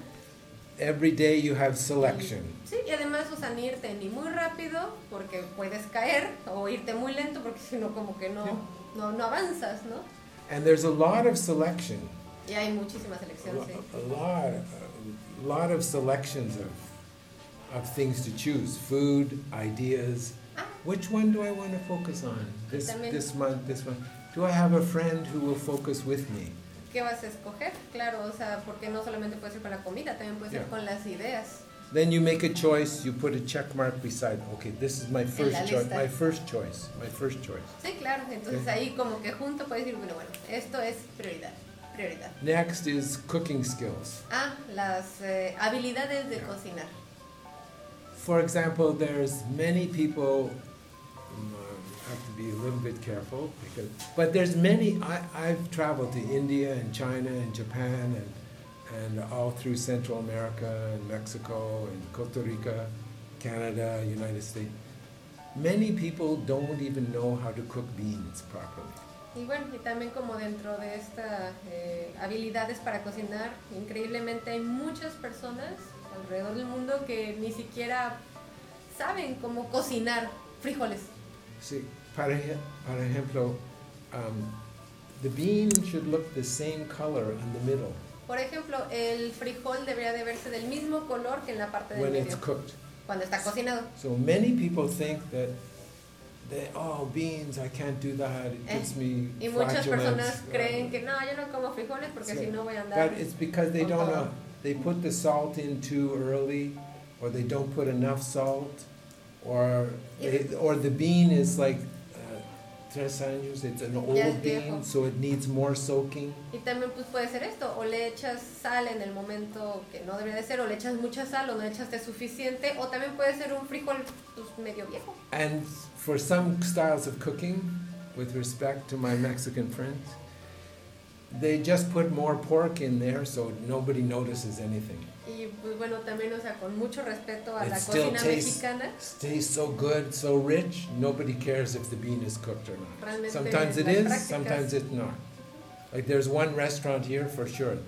every day you have selection. Sí, y además, o sea, ni irte ni muy rápido, porque puedes caer, o irte muy lento, porque si no, como que no, Yeah. no, no avanzas, ¿no? And there's a lot of selection. Y hay muchísimas a, elecciones, lo- sí. a lot, a lot of selections of, of things to choose, food, ideas. Which one do I want to focus on? This, this month, this one. Do I have a friend who will focus with me? ¿Qué vas a escoger? Claro, o sea, porque no solamente puede ser con la comida, también puede ser Yeah. con las ideas. Then you make a choice, you put a check mark beside, okay, this is my first choice, my first choice, my first choice. Sí, claro, entonces Ok. ahí como que junto puedes decir, bueno, bueno, esto es prioridad, prioridad. Next is cooking skills. Ah, las eh, habilidades de cocinar. For example, there's many people. um, have to be a little bit careful because, but there's many. I, I've traveled to India and China and Japan and and all through Central America and Mexico and Costa Rica, Canada, United States. Many people don't even know how to cook beans properly. Y bueno, y también como dentro de estas habilidades para cocinar, increíblemente hay muchas personas alrededor del mundo que ni siquiera saben cómo cocinar frijoles. Para, ej- para ejemplo, um, the bean should look the same color in the middle Por ejemplo, el frijol debería de verse del mismo color que en la parte del when medio, it's cooked. cuando está cocinado. So many people think that oh, beans, I can't do that. It Eh, gives me Y muchas personas flatulence. creen que no, yo no como frijoles porque si no voy a andar. But it's because they don't know. They put the salt in too early, or they don't put enough salt, or they, or the bean is like uh, tres años. It's an Ya es old viejo. bean, so it needs more soaking. Y también pues puede ser esto, o le echas sal en el momento que no debería de ser, o le echas mucha sal o no echaste suficiente, o también puede ser un frijol pues medio viejo. And for some styles of cooking, with respect to my Mexican friends, they just put more pork in there so nobody notices anything. Y pues bueno, también, o sea, con mucho respeto a It la still cocina tastes, mexicana, tastes so good, so rich, nobody cares if the bean is cooked or not. realmente Sometimes it is, prácticas- sometimes it's not. Like there's one restaurant here for sure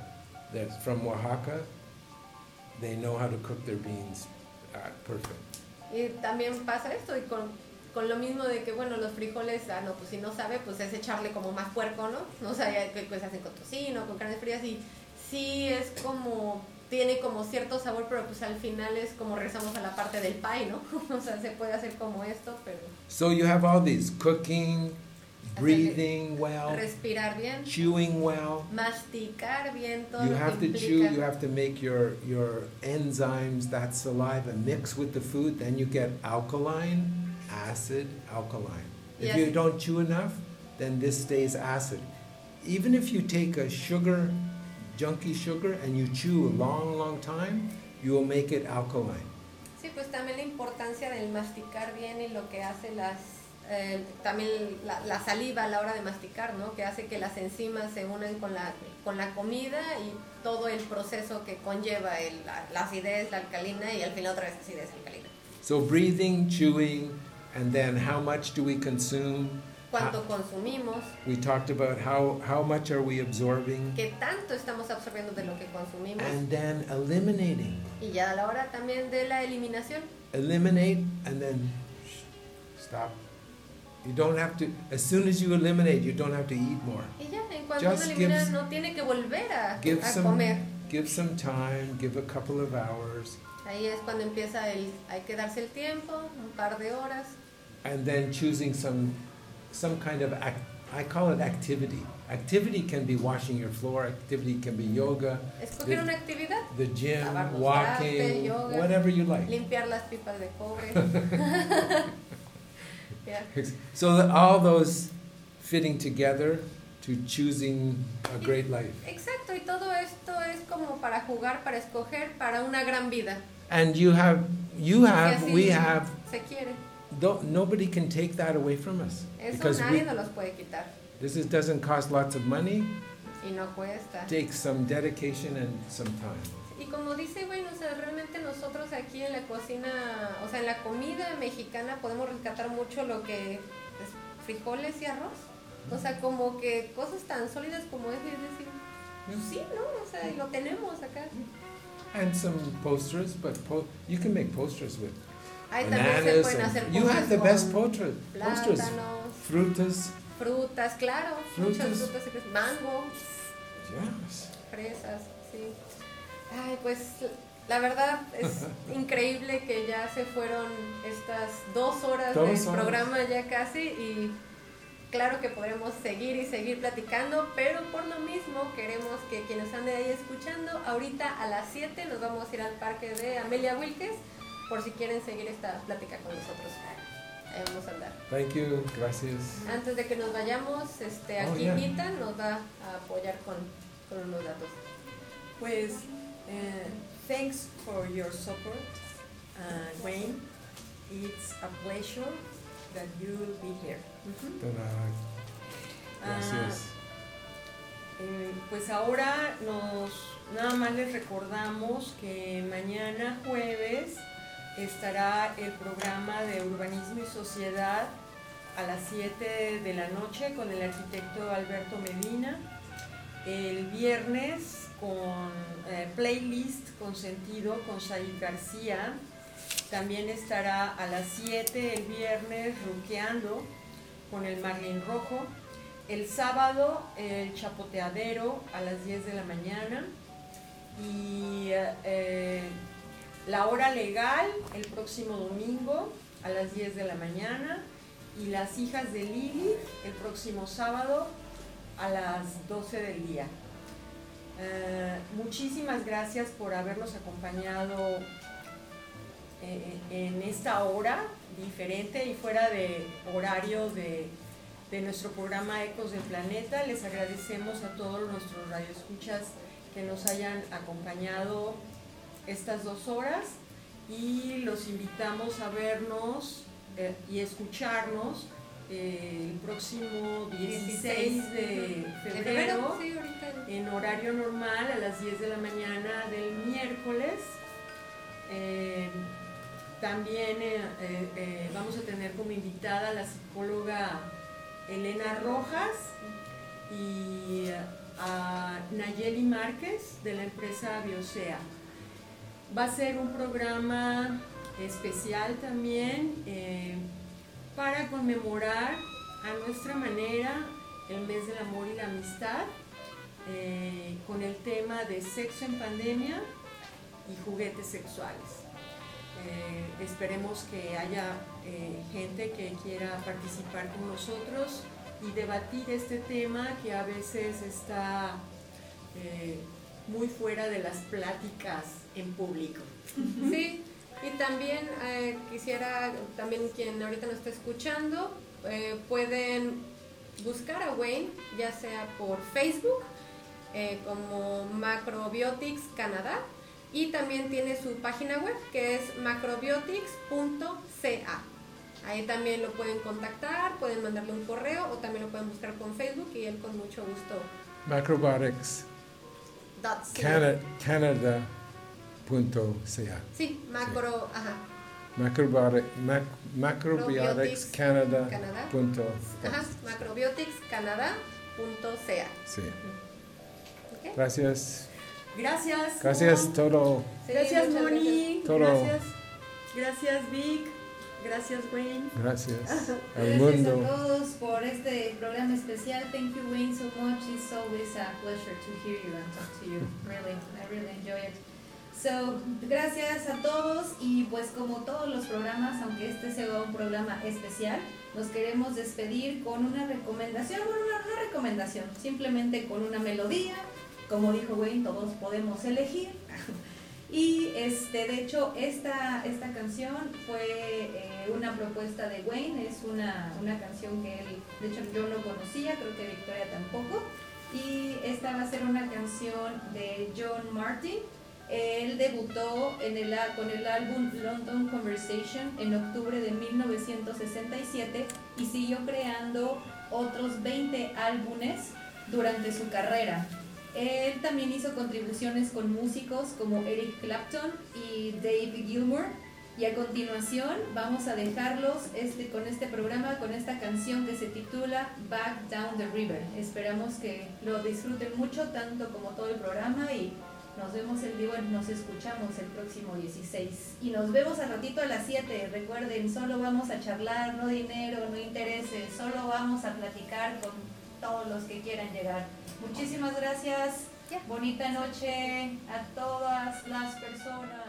that's from Oaxaca. They know how to cook their beans uh, perfect. Y también pasa esto, y con, con lo mismo de que, bueno, los frijoles, ah, no, pues si no sabe, pues es echarle como más puerco, ¿no? O sea, que pues hacen con tocino, con carnes frías, y sí es como, tiene como cierto sabor, pero pues al final es como regresamos a la parte del pie, ¿no? o sea, se puede hacer como esto, pero So you have all these cooking, breathing well, respirar bien, chewing well. masticar bien, todo You have to chew, you have to make your, your enzymes, that saliva, mix with the food, then you get alkaline, acid, alkaline. If you Yes. don't chew enough, then this stays acid. Even if you take a sugar, junky sugar, and you chew a long, long time, you will make it alkaline. Sí, pues también la importancia del masticar bien y lo que hace las eh, también la, la saliva a la hora de masticar, ¿no? Que hace que las enzimas se unan con la con la comida y todo el proceso que conlleva el- la, la acidez, la alcalina y al final otra vez acidez, alcalina. So breathing, chewing, and then how much do we consume? Cuánto consumimos, We talked about how, how much are we absorbing, qué tanto estamos absorbiendo de lo que consumimos and then eliminating. y ya a la hora también de la eliminación. eliminate and then stop. You don't have to, as soon as you eliminate, you don't have to eat more. Y ya, en cuanto Just uno elimina, gives- no tiene que volver a, Give a some, comer. give some time, give a couple of hours, Ahí es cuando empieza el, hay que darse el tiempo, un par de horas. And then choosing some, some kind of, act, I call it activity. Activity can be washing your floor, activity can be yoga, Escoger The- una actividad, the gym, Lavar los trastes, walking, yoga. whatever you like. limpiar las pipas de cobre. Ya. So all those fitting together to choosing a great life. Exacto, y todo esto es como para jugar, para escoger, para una gran vida. And you have, you have, we have se quiere. Nobody can take that away from us Eso because nadie we, nos los puede quitar. this is, doesn't cost lots of money. Y no cuesta. Takes some dedication and some time. Y como dice, bueno, o sea, realmente nosotros aquí en la cocina, o sea, en la comida mexicana podemos rescatar mucho lo que es frijoles y arroz. O sea, como que cosas tan sólidas como eso, es decir, pues sí, ¿no? O sea, lo tenemos acá. And some posters, but po- you can make posters with Ahí también se pueden hacer you have the best posters. plátanos, Frutas, frutas, claro, muchas Frutas. y frutas, mango, yes. fresas, sí. Ay, pues la verdad es increíble que ya se fueron estas dos horas Dos del horas. programa ya casi y claro que podremos seguir y seguir platicando, pero por lo mismo queremos que quienes están de ahí escuchando, ahorita a las 7 nos vamos a ir al parque de Amelia Wilkes por si quieren seguir esta plática con nosotros. Ahí vamos a andar. Thank you, gracias. Antes de que nos vayamos, este, Oh, aquí yeah. Vita nos va a apoyar con, con unos datos. Pues, eh, thanks for your support, uh, Wayne. It's a pleasure that you'll be here. Ah, Gracias. Eh, pues ahora nos nada más les recordamos que mañana jueves estará el programa de urbanismo y sociedad a las 7 de la noche con el arquitecto Alberto Medina. El viernes con eh, playlist con sentido con Said García. También estará a las 7 el viernes ruqueando con el Marlin Rojo. El sábado el chapoteadero a las 10 de la mañana y eh, la hora legal el próximo domingo a las 10 de la mañana y las hijas de Lili el próximo sábado a las 12 del día. Eh, muchísimas gracias por habernos acompañado eh, en esta hora diferente y fuera de horario de, de nuestro programa Ecos del Planeta. Les agradecemos a todos nuestros radioescuchas que nos hayan acompañado estas dos horas y los invitamos a vernos eh, y escucharnos eh, el próximo 16 de febrero en horario normal a las 10 de la mañana del miércoles. Eh, también vamos a tener como invitada a la psicóloga Elena Rojas y a Nayeli Márquez de la empresa Biosea. Va a ser un programa especial también eh, para conmemorar a nuestra manera el mes del amor y la amistad eh, con el tema de sexo en pandemia y juguetes sexuales. Eh, esperemos que haya gente que quiera participar con nosotros y debatir este tema que a veces está muy fuera de las pláticas en público. Sí, y también eh, quisiera, también quien ahorita nos está escuchando, eh, pueden buscar a Wayne, ya sea por Facebook, eh, como Macrobiotics Canadá, y también tiene su página web que es macrobiotics.ca. Ahí también lo pueden contactar, pueden mandarle un correo o también lo pueden buscar con Facebook y él con mucho gusto. Macrobotics. Canada, Canada.ca. Sí, macro, ajá. Macrobiotics, mac, macrobiotics Canada. Punto, ajá, macrobioticscanada.ca. Sí. Okay. Gracias. Gracias. Gracias, todo. Sí, gracias, Moni. Todo. Gracias. Gracias, Vic. Gracias, Wayne. Gracias al mundo. Gracias a todos por este programa especial. Thank you, Wayne, so much. It's always a pleasure to hear you and talk to you. Really, I really enjoy it. So, gracias a todos y pues como todos los programas, aunque este sea un programa especial, nos queremos despedir con una recomendación, bueno, una, recomendación, simplemente con una melodía, como dijo Wayne, todos podemos elegir. Y este, de hecho, esta, esta canción fue eh, una propuesta de Wayne, es una, una, canción que él, de hecho yo no conocía, creo que Victoria tampoco. Y esta va a ser una canción de John Martin. Él debutó con el álbum London Conversation en octubre de 1967 y siguió creando otros 20 álbumes durante su carrera. Él también hizo contribuciones con músicos como Eric Clapton y Dave Gilmour. Y a continuación vamos a dejarlos este, con este programa, con esta canción que se titula Back Down the River. Esperamos que lo disfruten mucho, tanto como todo el programa y nos vemos el día, nos escuchamos el próximo 16. Y nos vemos al ratito a las 7. Recuerden, solo vamos a charlar, no dinero, no intereses, solo vamos a platicar con todos los que quieran llegar. Muchísimas gracias. Bonita noche a todas las personas.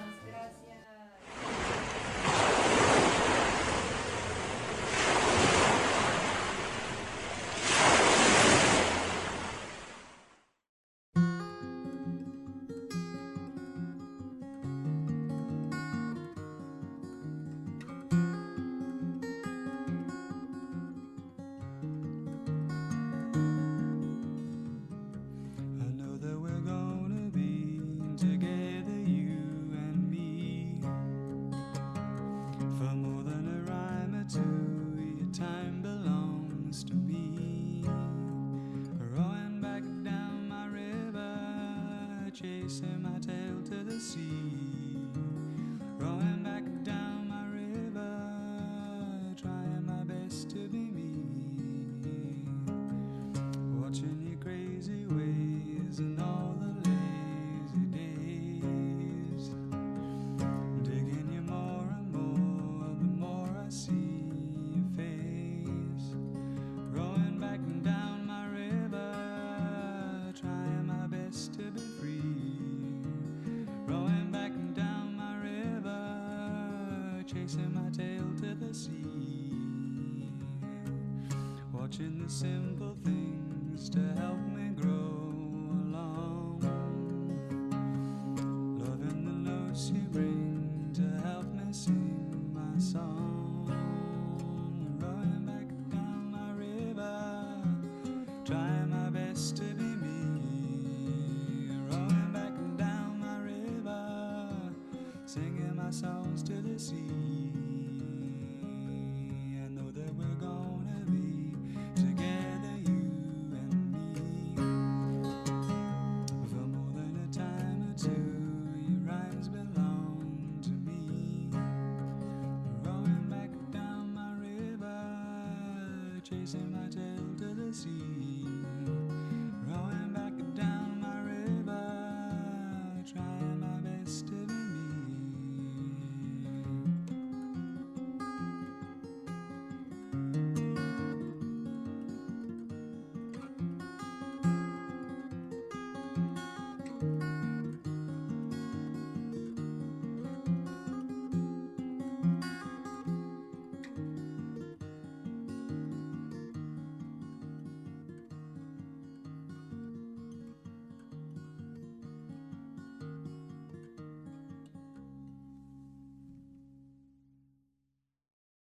simple things to help me grow along. Loving the notes you bring to help me sing my song. Rowing back down my river, trying my best to be me. Rowing back down my river, singing my songs to the sea.